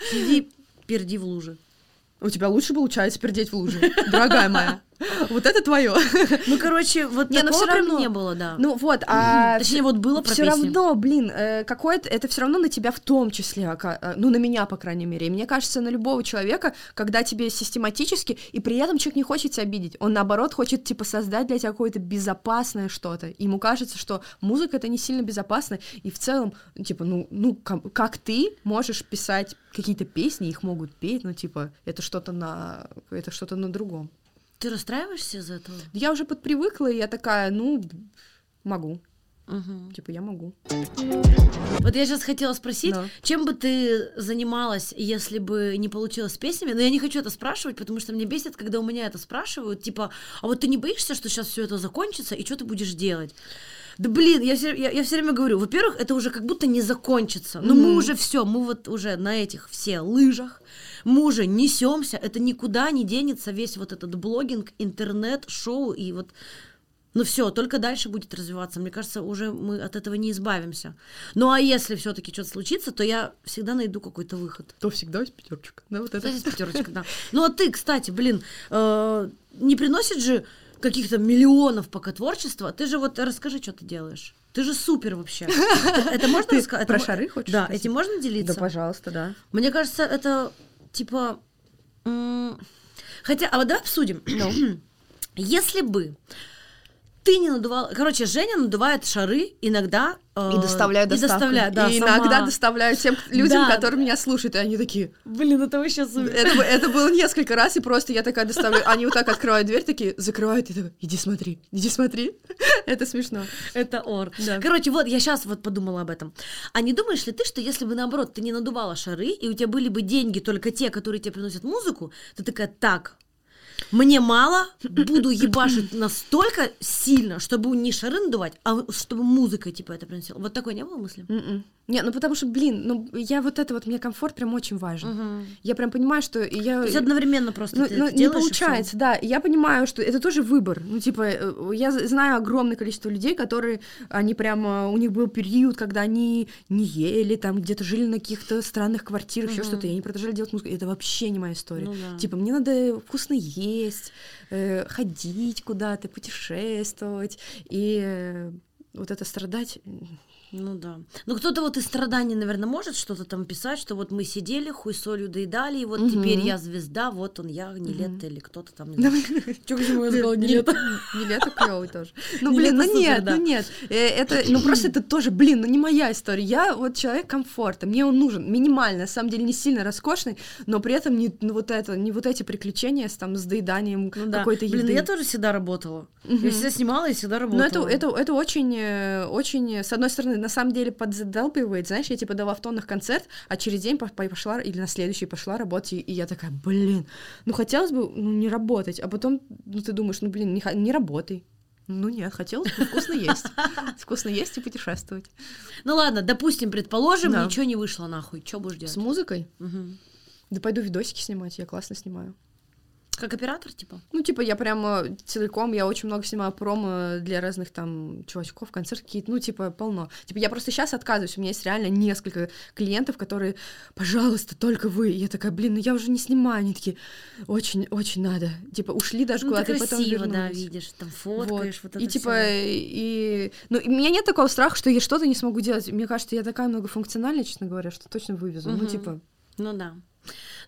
Сиди, перди в луже. У тебя лучше получается пердеть в луже, дорогая моя. Вот это твое. Ну, короче, вот Не, но такого прям равно. не было, да. Ну вот, а Точнее, вот было все равно, блин, э, какое-то это все равно на тебя в том числе, ока- э, ну на меня по крайней мере. И мне кажется, на любого человека, когда тебе систематически и при этом человек не хочет тебя обидеть, он наоборот хочет типа создать для тебя какое-то безопасное что-то. Ему кажется, что музыка это не сильно безопасно и в целом типа ну ну ка- как ты можешь писать какие-то песни, их могут петь, ну типа это что-то на это что-то на другом. Ты расстраиваешься из-за этого? Я уже подпривыкла, и я такая, ну могу, Мгм. типа я могу. Вот я сейчас хотела спросить, Да. чем бы ты занималась, если бы не получилось с песнями? Но я не хочу это спрашивать, потому что мне бесит, когда у меня это спрашивают, типа, а вот ты не боишься, что сейчас все это закончится, и что ты будешь делать? Да блин, я все, я, все время говорю, во-первых, это уже как будто не закончится. Но мы Мгм. уже все, мы вот уже на этих все лыжах, мы уже несемся, это никуда не денется весь вот этот блогинг, интернет, шоу и вот ну все, только дальше будет развиваться. Мне кажется, уже мы от этого не избавимся. Ну а если все-таки что-то случится, то я всегда найду какой-то выход. То всегда есть пятерочка. Да, вот это. Кстати, пятерочка, да. Ну а ты, кстати, блин, э, не приносит же каких-то миллионов пока творчества? Ты же вот расскажи, что ты делаешь. Ты же супер вообще. Это, это можно Ты рассказать? про Это шары хочешь Да, спросить? этим можно делиться? Да, пожалуйста, да. Мне кажется, это типа... Хотя, а вот давай обсудим. Если бы ты не надувала... Короче, Женя надувает шары иногда... э, И доставляю и доставку. доставляет, да, и сама. иногда доставляю тем людям, Да. которые меня слушают, и они такие... Блин, это вообще супер. Это, это было несколько раз, и просто я такая доставляю. Они вот так открывают дверь, такие закрывают, и такой, иди смотри, иди смотри. Это смешно. Это ор. Да. Короче, вот я сейчас вот подумала об этом. А не думаешь ли ты, что если бы наоборот ты не надувала шары, и у тебя были бы деньги только те, которые тебе приносят музыку, ты такая, так, мне мало, буду ебашить настолько сильно, чтобы не шары надувать, а чтобы музыка типа это приносила. Вот такой не было мысли? М-м. Не, ну потому что, блин, ну я вот это вот, мне комфорт прям очень важен. Я прям понимаю, что я... То есть одновременно просто Ну, ты ну, не получается, да. Я понимаю, что это тоже выбор. Ну, типа, э, я знаю огромное количество людей, которые, они прямо, у них был период, когда они не ели, там где-то жили на каких-то странных квартирах, еще Мгм. что-то, и они продолжали делать музыку. Это вообще не моя история. Ну да. Типа, мне надо вкусно есть, э, ходить куда-то, путешествовать, и э, вот это страдать Ну да. Ну кто-то вот из страданий, наверное, может что-то там писать, что вот мы сидели, хуй солью доедали, и вот Мгм. теперь я звезда, вот он я, не лето или кто-то там. Чё, почему я сказала не лето? Не лето клевый тоже. Ну, блин, ну нет, ну нет. Э, Это, ну просто это тоже, блин, ну не моя история. Я вот человек комфорта, мне он нужен, минимально, на самом деле не сильно роскошный, но при этом не ну, вот это, не вот эти приключения с там с доеданием Ну какой-то Блин, еды. я тоже всегда работала. Я всегда снимала и всегда работала. Но это, это, это очень, э, очень, с одной стороны, на самом деле подзадалбивает, знаешь, я типа дала в тоннах концерт, а через день по- по- пошла, или на следующий пошла работать, и, я такая, блин, ну хотелось бы ну, не работать, а потом, ну ты думаешь, ну блин, не, не работай. Ну нет, хотелось бы вкусно есть. Вкусно есть и путешествовать. Ну ладно, допустим, предположим, Да. ничего не вышло нахуй. Что будешь делать? С музыкой? Да пойду видосики снимать, я классно снимаю. Как оператор, типа? Ну, типа, я прямо целиком, я очень много снимаю промо для разных там чувачков, концерты какие-то, ну, типа, полно. Типа, я просто сейчас отказываюсь, у меня есть реально несколько клиентов, которые, пожалуйста, только вы. И я такая, блин, ну я уже не снимаю, они такие, очень-очень надо. Типа, ушли даже Ну, куда-то, потом красиво, да, вернулись. видишь, там Вот. фоткаешь, вот, это и типа, всё. и... Ну, и у меня нет такого страха, что я что-то не смогу делать. Мне кажется, я такая многофункциональная, честно говоря, что точно вывезу. Ну, Мгм. типа... Ну да.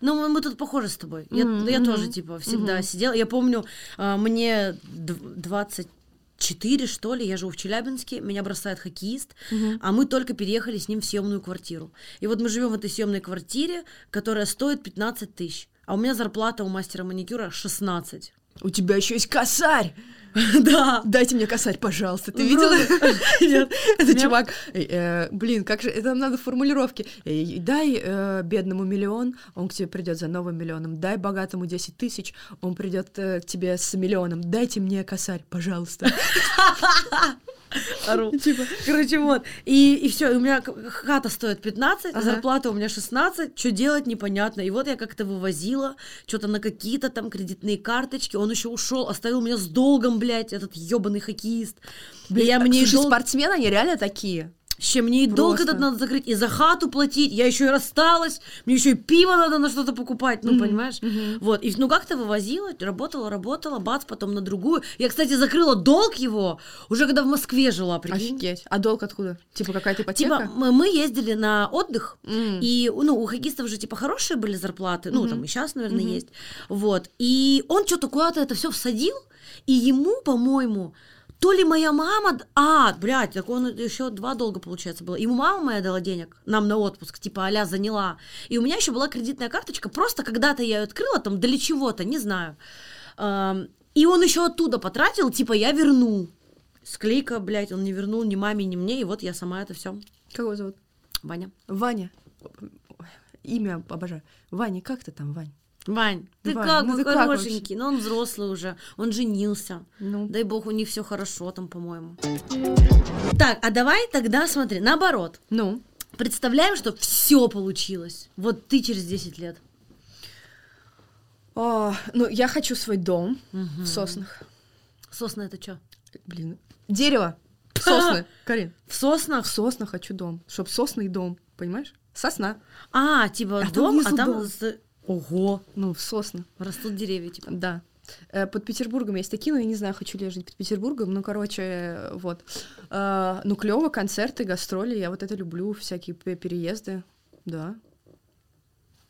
Ну, мы, мы тут похожи с тобой. Я, Мгм, я тоже, типа, всегда мгм. сидела. Я помню, а, мне дв- 24, что ли, я живу в Челябинске, меня бросает хоккеист, а мы только переехали с ним в съемную квартиру. И вот мы живем в этой съемной квартире, которая стоит 15 тысяч. А у меня зарплата у мастера маникюра 16. У тебя еще есть косарь! Да. Дайте мне косарь, пожалуйста. Ты Ну, видела? Нет. Это чувак, э, э, блин, как же, это надо формулировки. Э, Дай бедному миллион, он к тебе придет за новым миллионом. Дай богатому 10 тысяч, он придет к тебе с миллионом. Дайте мне косарь, пожалуйста. Ору. Типа, Короче, вот. И, и все, у меня хата стоит 15, Ага. зарплата у меня 16, что делать непонятно. И вот я как-то вывозила что-то на какие-то там кредитные карточки. Он еще ушел, оставил меня с долгом, блядь, этот ебаный хоккеист. и я мне и Слушай, долг... спортсмены, они реально такие. Ще мне и долг этот надо закрыть, и за хату платить, я еще и рассталась, мне еще и пиво надо на что-то покупать, ну, понимаешь? мгм. Вот, и ну как-то вывозила, работала, работала, бац, потом на другую. Я, кстати, закрыла долг его уже когда в Москве жила, прикинь. Офигеть. А долг откуда? Типа какая-то Типа, ипотека? мы, мы ездили на отдых, М. и, ну, у хоккеистов же, типа, хорошие были зарплаты, ну, Мгм. там и сейчас, наверное, Мгм. есть, вот, и он что-то куда-то это все всадил, и ему, по-моему, то ли моя мама, а, блядь, так он еще два долга, получается, было. Ему мама моя дала денег нам на отпуск, типа, аля заняла. И у меня еще была кредитная карточка, просто когда-то я ее открыла, там, для чего-то, не знаю. И он еще оттуда потратил, типа, я верну. Склейка, блядь, он не вернул ни маме, ни мне, и вот я сама это все. Кого его зовут? Ваня. Ваня. Имя обожаю. Ваня, как ты там, Вань? Вань, ты Вань, как, ну ты как хорошенький, но он взрослый уже, он женился. Ну, Дай бог, у них все хорошо там, по-моему. Так, а давай тогда смотри, наоборот. ну. Представляем, что все получилось. Вот ты через 10 лет. О, ну, я хочу свой дом в соснах. Сосна это что? Блин. Дерево. Сосны. Карин. В соснах? В соснах хочу дом. Чтоб сосный дом. Понимаешь? Сосна. А, типа А дом, а там... дом. Ого, Ну, сосны. растут деревья, типа. Да. Э, Под Петербургом есть такие, но я не знаю, хочу ли я жить под Петербургом. Ну, короче, вот. Э, Ну, клево, концерты, гастроли. Я вот это люблю, всякие пе- переезды. Да.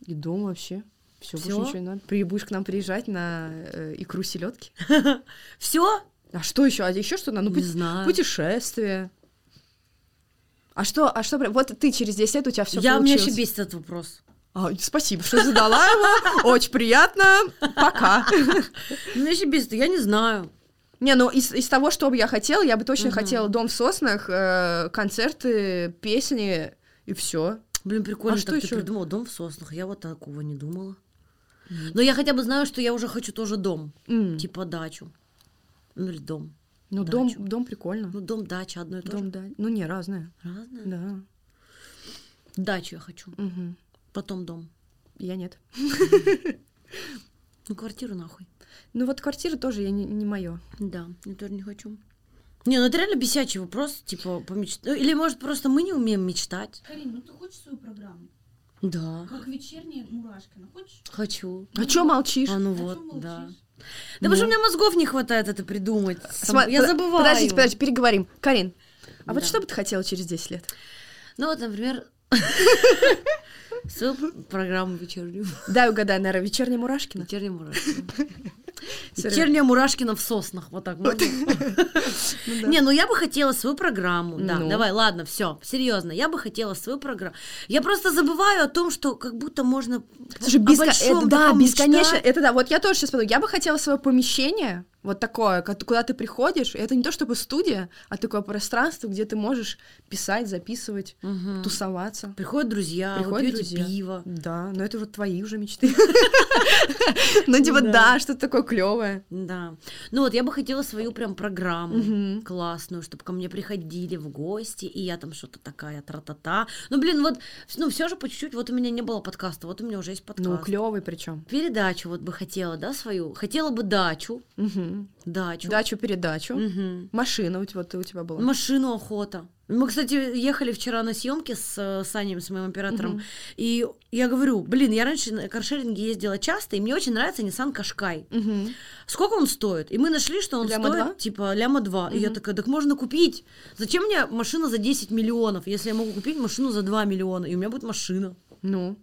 И дом вообще. Все, больше Всё? ничего не надо. При- Будешь к нам приезжать на э, икру селедки. Все? А что еще? А еще что надо? Ну, Не пут- знаю. путешествие. А что, а что, вот ты через 10 лет у тебя все Я, меня получилось. еще бесит этот вопрос. А, спасибо, что задала его. Очень приятно. Пока. Меня еще бесит, я не знаю. Не, ну из, из того, что бы я хотела, я бы точно Мгм. хотела дом в соснах, э, концерты, песни и все. Блин, прикольно, А что так ты ещё? придумал дом в соснах. Я вот такого не думала. Но я хотя бы знаю, что я уже хочу тоже дом. Типа дачу. Ну или дом. Ну, дом, дачу. дом прикольно. Ну, дом, дача, одно и то же. Дом, да. Ну, не, разное. Разное. Да. Дачу я хочу. Мгм. Потом дом. Я нет. Ну, квартиру нахуй. Ну, вот квартира тоже я не, не мое. Да, я тоже не хочу. Не, ну это реально бесячий вопрос, типа, помечтать. Или, может, просто мы не умеем мечтать. Карин, ну ты хочешь свою программу? Да, Как вечерняя мурашкина. Хочешь? хочу. А чё молчишь? А ну А вот, да. молчишь? Да потому что у меня мозгов не хватает это придумать. Сам- Я забываю. Подождите, подождите, переговорим. Карин, А вот что бы ты хотела через 10 лет? Ну вот, например, свою программу вечернюю. Дай угадаю, наверное, вечерняя Мурашкина. Вечерняя Мурашкина. Sorry. Вечерняя Мурашкина в соснах, вот так. можно? Не, ну я бы хотела свою программу. Да, Ну. давай, ладно, все, серьезно. Я бы хотела свою программу. Я просто забываю о том, что как будто можно Слушай, да, бесконечно. Это да, вот я тоже сейчас подумала. Я бы хотела свое помещение, вот такое, ко- куда ты приходишь. и Это не то чтобы студия, а такое пространство, где ты можешь писать, записывать, тусоваться. Приходят друзья, вы Приходят пьете друзья. пиво. Да, но это вот твои уже мечты. Ну, типа, да, что-то такое клевое. Да. Ну вот я бы хотела свою прям программу Мгм. классную, чтобы ко мне приходили в гости, и я там что-то такая тра-та-та. Ну, блин, вот, ну, все же по чуть-чуть, вот у меня не было подкаста, вот у меня уже есть подкаст. Ну, клевый причем. Передачу вот бы хотела, да, свою. Хотела бы дачу. Дачу. Дачу-передачу. Мгм. Машина у тебя, вот у тебя была. Машину охота. Мы, кстати, ехали вчера на съемки с э, Саней, с моим оператором, Мгм. и я говорю, блин, я раньше на каршеринге ездила часто, и мне очень нравится Nissan Кашкай. Мгм. Сколько он стоит? И мы нашли, что он Ляма стоит два? типа ляма 2. И я такая, так можно купить. Зачем мне машина за 10 миллионов, если я могу купить машину за 2 миллиона, и у меня будет машина? Ну,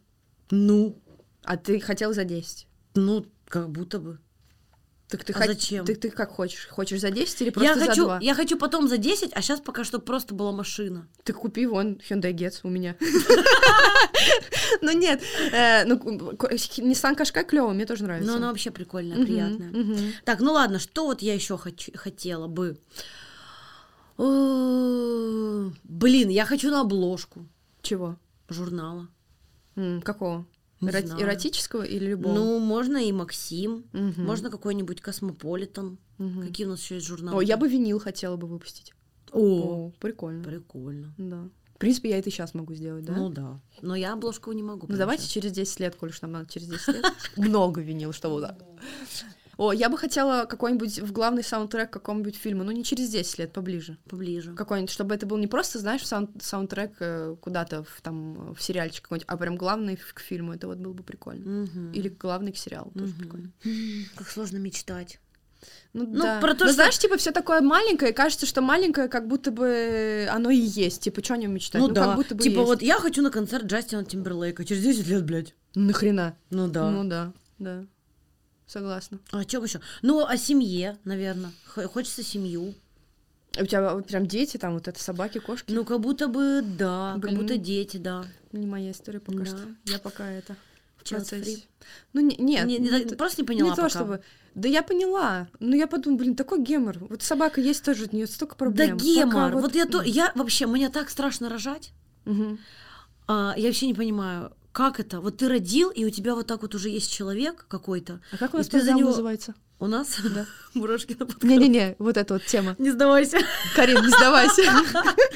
Ну, а ты хотел за 10? ну, как будто бы. Так ты А хот- зачем? Так ты как хочешь? Хочешь за 10 или Я просто за хочу, 2? я хочу потом за 10, а сейчас пока что просто была машина. Ты купи вон Hyundai Getz у меня. Ну нет, э, ну к- Nissan Qashqai клево, мне тоже нравится. Но она вообще прикольная, приятная. Так, ну ладно, что вот я еще хотела бы? Блин, я хочу на обложку Чего? журнала. Какого? Не Эро- знаю. Эротического или любого? Ну, можно и Максим, Мгм. можно какой-нибудь Космополитен. Мгм. Какие у нас еще есть журналы? О, я бы винил хотела бы выпустить. О, О, прикольно. прикольно. Да. В принципе, я это сейчас могу сделать, да? Ну да. Но я обложку не могу. Ну давайте через 10 лет, коль уж нам надо через 10 лет. Много винил, что вот так. О, я бы хотела какой-нибудь в главный саундтрек какому-нибудь фильму, ну не через 10 лет, поближе. поближе. Какой-нибудь, чтобы это был не просто, знаешь, саунд- саундтрек э, куда-то в, там, в сериальчик какой-нибудь, а прям главный к фильму, это вот было бы прикольно. Мгм. Или главный к сериалу, тоже Мгм. прикольно. Как сложно мечтать. Ну, Ну, да. про то, Но что- знаешь, типа, все такое маленькое, и кажется, что маленькое, как будто бы оно и есть. Типа, что о нем мечтать? ну, Ну, да. как будто бы типа есть. вот я хочу на концерт Джастина Тимберлейка через 10 лет, блядь. Нахрена? Ну да. Ну да, да. Согласна. А чем еще? Ну, о семье, наверное. Хочется семью. А У тебя вот прям дети, там вот это собаки, кошки? Ну, как будто бы, да, как Блин. будто дети, да. Не моя история пока Да. что. Я пока это в процессе. Ну, не- нет. Не- не- ну, просто не не поняла то, пока. чтобы... Да я поняла. Но я подумала, блин, такой гемор. Вот собака есть тоже, от нее столько проблем. Да гемор. Вот... я то, я вообще, мне так страшно рожать. Мгм. А, я вообще не понимаю, как это? Вот ты родил, и у тебя вот так вот уже есть человек какой-то. А как у за программа него- называется? У нас Да. Мурашкина подкаст. Не-не-не, вот эта вот тема. Не сдавайся. Карин, не сдавайся.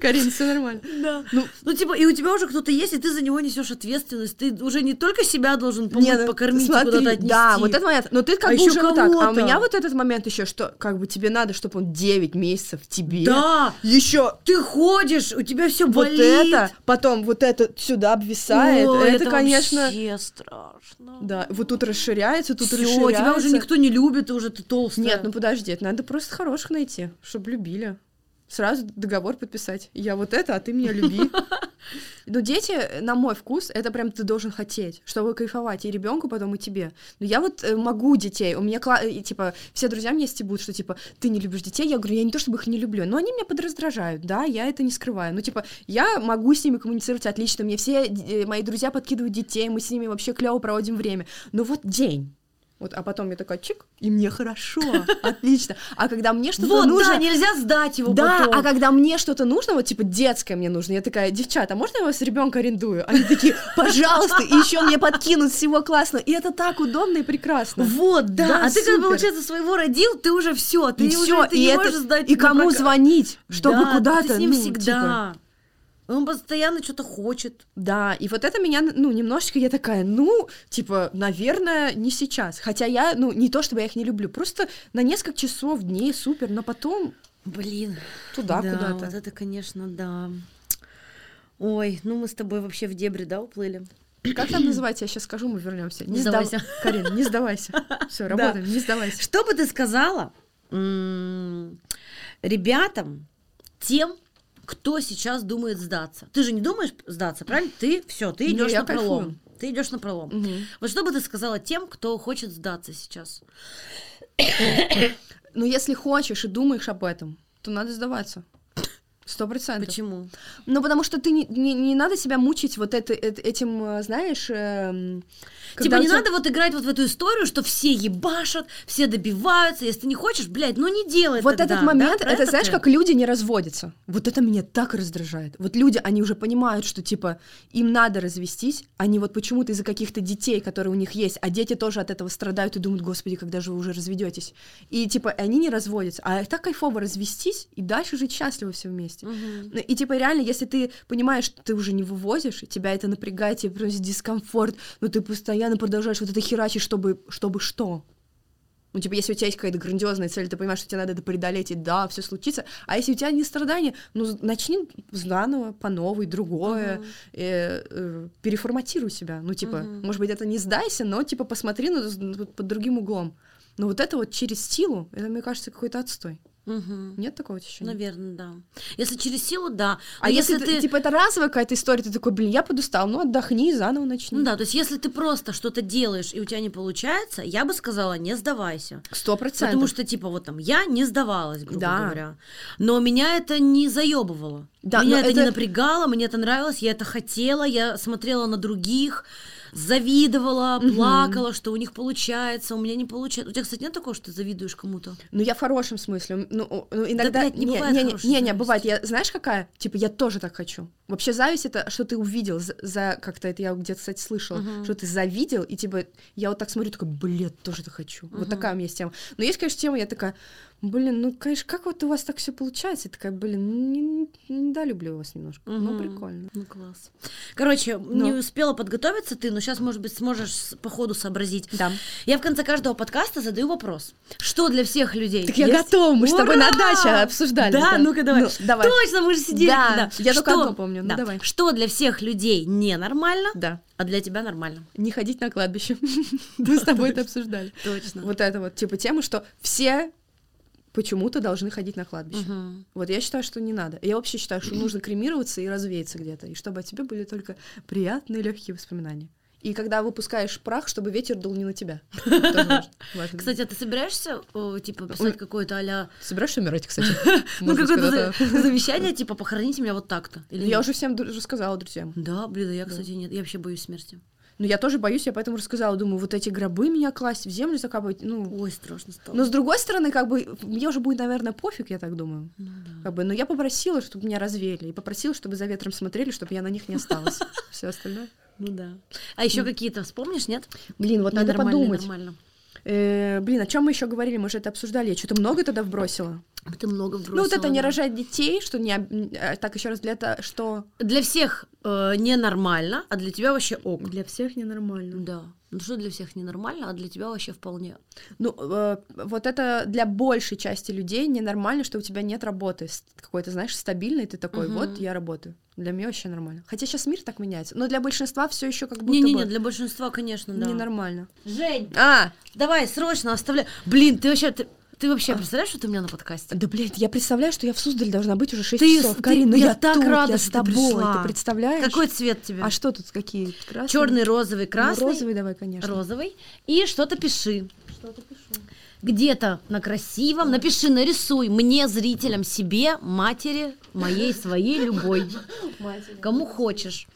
Карин, все нормально. Да. Ну, Ну, типа, и у тебя уже кто-то есть, и ты за него несешь ответственность. Ты уже не только себя должен помыть, Не, ну, покормить, смотри, куда-то отнести. Да, вот это момент. Но ты как А бы уже вот так. А у меня вот этот момент еще, что как бы тебе надо, чтобы он 9 месяцев тебе. Да, Еще ты ходишь, у тебя все вот болит. это, потом вот это сюда обвисает. Ой, это, конечно. вообще страшно. Да, вот тут расширяется, тут Расширяется. тебя уже никто не любит, ты уже ты толстая. Нет, ну подожди, это надо просто хороших найти, чтобы любили. Сразу договор подписать. Я вот это, а ты меня люби. Ну, дети, на мой вкус, это прям ты должен хотеть, чтобы кайфовать и ребенку потом, и тебе. Но я вот э, могу детей, у меня, типа, все друзья мне стебут, что, типа, ты не любишь детей, я говорю, я не то чтобы их не люблю, но они меня подраздражают, да, я это не скрываю. Ну, типа, я могу с ними коммуницировать отлично, мне все э, мои друзья подкидывают детей, мы с ними вообще клево проводим время. Но вот день, вот, а потом я такая, чик, и мне хорошо, отлично. А когда мне что-то Вот, нужно... да, нельзя сдать его Да, потом. а когда мне что-то нужно, вот типа детское мне нужно, я такая, девчата, а можно я вас ребенка арендую? Они такие, пожалуйста, и еще мне подкинут всего классно. И это так удобно и прекрасно. Вот, да. Да, а ты, когда, супер. получается, своего родил, ты уже все, ты и уже все, ты и не это, можешь сдать и кому прокат. звонить, чтобы Да, куда-то, ты с ним ну, всегда. типа, Он постоянно что-то хочет. Да, и вот это меня, ну, немножечко я такая, ну, типа, наверное, не сейчас. Хотя я, ну, не то чтобы я их не люблю, просто на несколько часов, дней супер, но потом Блин. туда да, куда-то. вот это, конечно, да. Ой, ну мы с тобой вообще в дебри, да, уплыли? Как там называется? Я сейчас скажу, мы вернемся. Не сдав- сдавайся. Карин, не сдавайся. Все, работаем, не сдавайся. Что бы ты сказала, м, ребятам, тем, кто сейчас думает сдаться. Ты же не думаешь сдаться, правильно? Ты все, ты Не, идешь на пролом. кайфую. Ты идешь на пролом. Мгм. Вот что бы ты сказала тем, кто хочет сдаться сейчас? Ну, если хочешь и думаешь об этом, то надо сдаваться. Сто процентов. Почему? Ну, потому что ты не, не, не надо себя мучить вот это, эт- этим, э, знаешь... эм, типа не тебя- надо вот играть вот в эту историю, что все ебашат, все добиваются. Если ты не хочешь, блядь, ну не делай Вот тогда, этот момент, да? Про это, знаешь, ты? как люди не разводятся. Вот это меня так раздражает. Вот люди, они уже понимают, что, типа, им надо развестись, они вот почему-то из-за каких-то детей, которые у них есть, а дети тоже от этого страдают и думают, господи, когда же вы уже разведетесь. И, типа, они не разводятся. А так кайфово развестись и дальше жить счастливо все вместе. Мгм. Ну, И, типа, реально, если ты понимаешь, что ты уже не вывозишь, и тебя это напрягает, тебе приносит дискомфорт, но ты постоянно продолжаешь вот это херачить, чтобы, чтобы что? Ну, типа, если у тебя есть какая-то грандиозная цель, ты понимаешь, что тебе надо это преодолеть, и да, все случится. А если у тебя не страдания, ну, начни заново, по новой, другое, э, э, переформатируй себя. Ну, типа, Мгм. может быть, это не сдайся, но, типа, посмотри з- под другим углом. Но вот это вот через силу, это, мне кажется, какой-то отстой. Мгм. Нет такого ощущения? Наверное, да. Если через силу, да. А Но если, ты, типа, это разовая какая-то история, ты такой, блин, я подустал, ну отдохни и заново начни. Ну да, то есть если ты просто что-то делаешь и у тебя не получается, я бы сказала, не сдавайся. Сто процентов. Потому что, типа, вот там, я не сдавалась, грубо Да. говоря. Но меня это не заебывало. Да, меня но это, не это- напрягало, мне это нравилось, я это хотела, я смотрела на других, завидовала, плакала, что у них получается, у меня не получается. У тебя, кстати, нет такого, что ты завидуешь кому-то? Ну, я в хорошем смысле. Ну, ну, иногда... блядь, не бывает не, не, не, не, бывает. Я, знаешь, какая? Типа, я тоже так хочу. Вообще, зависть — это что ты увидел за, за- как-то это я где-то, кстати, слышала, Мгм. что ты завидел, и типа, я вот так смотрю, такая, блядь, тоже это хочу. Вот Мгм. такая у меня есть тема. Но есть, конечно, тема, я такая, блин, ну, конечно, как вот у вас так все получается? Я такая, блин, ну, не, не, не долюблю вас немножко. Ну, Мгм. прикольно. Ну, класс. Короче, не Ну. успела подготовиться ты, но сейчас, может быть, сможешь по ходу сообразить. Да. Я в конце каждого подкаста задаю вопрос. Что для всех людей? Так я есть? готова, мы с тобой на Ура! даче обсуждали. Да, ну-ка давай. Ну, давай. Точно, мы же сидели. Да, тогда. я только Что- одно помню, ну да. давай. Что для всех людей ненормально, Да. а для тебя нормально? Не ходить на кладбище. Мы с тобой это обсуждали. Точно. Вот это вот, типа, тема, что все почему-то должны ходить на кладбище. Вот я считаю, что не надо. Я вообще считаю, что нужно кремироваться и развеяться где-то, и чтобы о тебе были только приятные легкие воспоминания. И когда выпускаешь прах, чтобы ветер дул не на тебя. Кстати, а ты собираешься, типа, писать какое-то а собираешься умирать, кстати? Ну, какое-то завещание, типа, похороните меня вот так-то. Я уже всем рассказала, друзьям. Да, блин, а я, кстати, нет. Я вообще боюсь смерти. Ну, я тоже боюсь, я поэтому рассказала. Думаю, вот эти гробы меня класть в землю закапывать, ну... Ой, страшно стало. Но с другой стороны, как бы, мне уже будет, наверное, пофиг, я так думаю. Ну да. Как бы, но я попросила, чтобы меня развеяли, и попросила, чтобы за ветром смотрели, чтобы я на них не осталась. Все остальное. Ну да. А еще какие-то вспомнишь, нет? Блин, вот надо подумать. Нормально. Э, блин, о чем мы еще говорили? Мы же это обсуждали. Я что-то много тогда вбросила. Ты много вбросила. ну, вот это не да. рожать детей, что не э, так еще раз для этого, что Для всех э, ненормально, а для тебя вообще ок. для всех ненормально. Да. Ну что для всех ненормально, а для тебя вообще вполне. Ну, э, вот это для большей части людей ненормально, что у тебя нет работы какой-то, знаешь, стабильной. Ты такой, Мгм. вот я работаю. Для меня вообще нормально. Хотя сейчас мир так меняется, но для большинства все еще как будто Не-не-не, бы для большинства, конечно, да. ненормально. Жень, А, давай, срочно оставляй. Блин, ты вообще, ты, ты вообще представляешь, что ты у меня на подкасте? Да, блядь, я представляю, что я в Суздале должна быть уже 6 Ты- часов. ты- Карин, ну я я, так тут, рада, я с тобой. пришла. Ты представляешь? Какой цвет тебе? А что тут какие? Красные? Черный, розовый, Ну, красный. розовый давай, конечно. Розовый. И что-то пиши. Что-то пишу. Где-то на красивом. Напиши, нарисуй мне, зрителям, себе, матери, моей, своей, любой. Кому хочешь.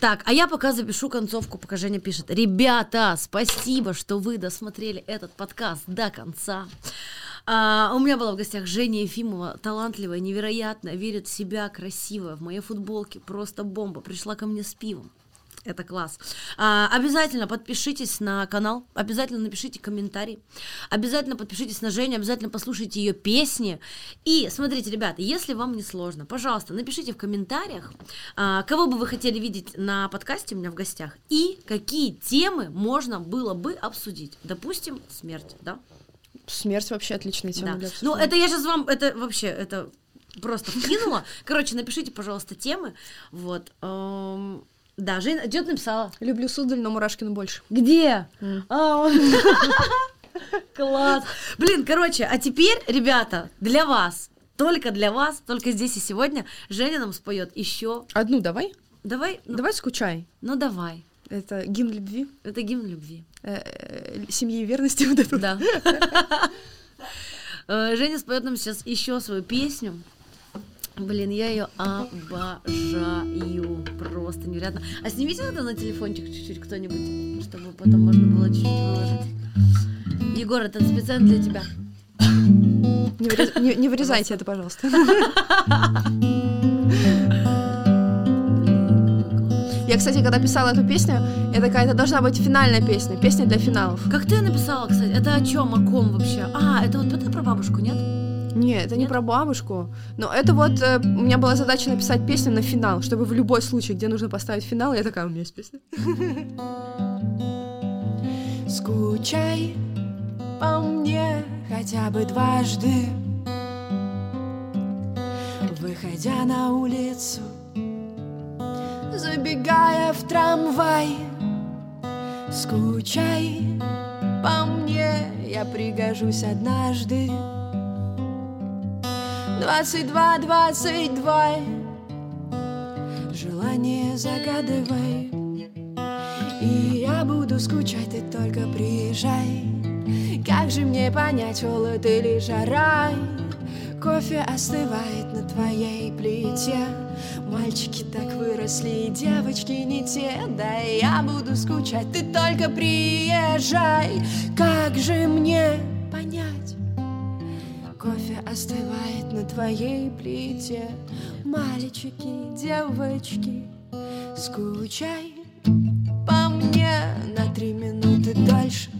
Так, а я пока запишу концовку, пока Женя пишет. Ребята, спасибо, что вы досмотрели этот подкаст до конца. А, у меня была в гостях Женя Ефимова, талантливая, невероятная, верит в себя, красивая, в моей футболке, просто бомба. Пришла ко мне с пивом. Это класс. А, обязательно подпишитесь на канал, обязательно напишите комментарий, обязательно подпишитесь на Женю, обязательно послушайте ее песни. И смотрите, ребята, если вам не сложно, пожалуйста, напишите в комментариях, а, кого бы вы хотели видеть на подкасте у меня в гостях и какие темы можно было бы обсудить. Допустим, смерть, да? Смерть вообще отличная тема Да. для Ну, это я сейчас вам, это вообще, это просто вкинула. Короче, напишите, пожалуйста, темы. Вот. Эм, Да, Жень, ты написала? Люблю Суздаль, но Мурашкину больше. Где? А, Класс. Блин, короче, а теперь, ребята, для вас только для вас, только здесь и сегодня Женя нам споет еще. Одну давай. Давай, ну, Давай скучай. ну давай. Это гимн любви, Это гимн любви. э, э, семьи и верности вот это. Да. Э, Женя споет нам сейчас еще свою песню. Блин, я ее обожаю. Просто невероятно. А снимите это на телефончик чуть-чуть кто-нибудь, чтобы потом можно было чуть-чуть выложить. Егор, это специально для тебя. Не, вырез- не- не вырезайте это, пожалуйста. Я, кстати, когда писала эту песню, я такая, это должна быть финальная песня, песня для финалов. Как ты написала, кстати? Это о чем, о ком вообще? А, это вот это про бабушку, нет? Нет, это не Нет? про бабушку. Но это вот э, у меня была задача написать песню на финал, чтобы в любой случай, где нужно поставить финал, я такая, у меня есть песня. Скучай по мне хотя бы дважды Выходя на улицу Забегая в трамвай. Скучай по мне Я пригожусь однажды. Двадцать два, двадцать два. Желание загадывай. И я буду скучать, ты только приезжай. Как же мне понять, холод или жара? Кофе остывает на твоей плите Мальчики так выросли, девочки не те. Да и я буду скучать, ты только приезжай. Как же мне понять? Кофе остывает на твоей плите. Мальчики, девочки, скучай по мне на три минуты дольше.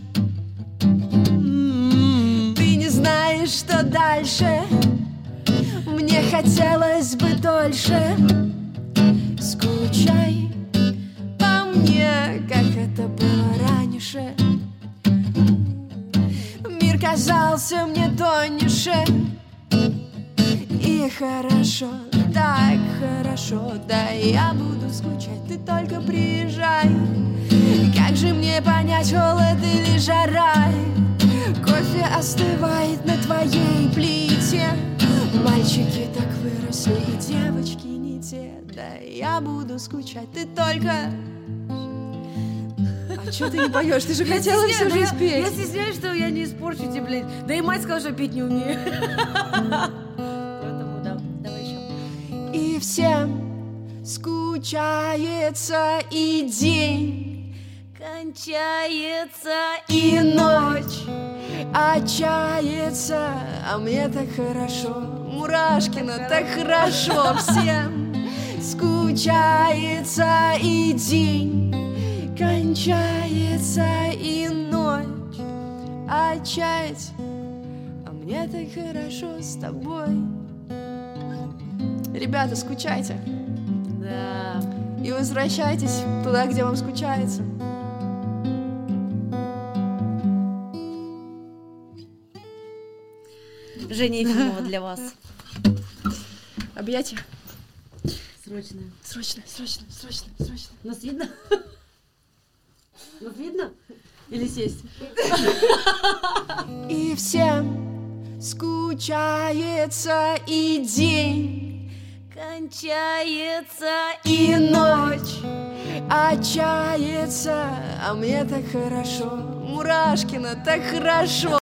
Ты не знаешь, что дальше хотелось бы дольше. Скучай по мне, как это было раньше. Мир казался мне тоньше И хорошо, так хорошо Да я буду скучать, ты только приезжай. Как же мне понять, холод или жара? Кофе остывает на твоей плите Мальчики так выросли, и девочки не те Да я буду скучать, ты только... А что ты не поешь? Ты же хотела всю жизнь Я петь. стесняюсь, что я не испорчу тебе, блядь. Да и мать сказала, что петь не умею. Поэтому да, давай еще. И всем скучается и день Кончается И ночь отчается, а мне так хорошо, Мурашкина так хорошо всем. Скучается и день, кончается и ночь, отчается, а мне так хорошо с тобой. Ребята, скучайте Да. и возвращайтесь туда, где вам скучается. Женя Ефимова для вас. Объятия. Срочно. Срочно, срочно, срочно, срочно. Нас видно? Нас видно? Или сесть? И всем скучается и день, Кончается и ночь отчается, а мне так хорошо, Мурашкина так хорошо.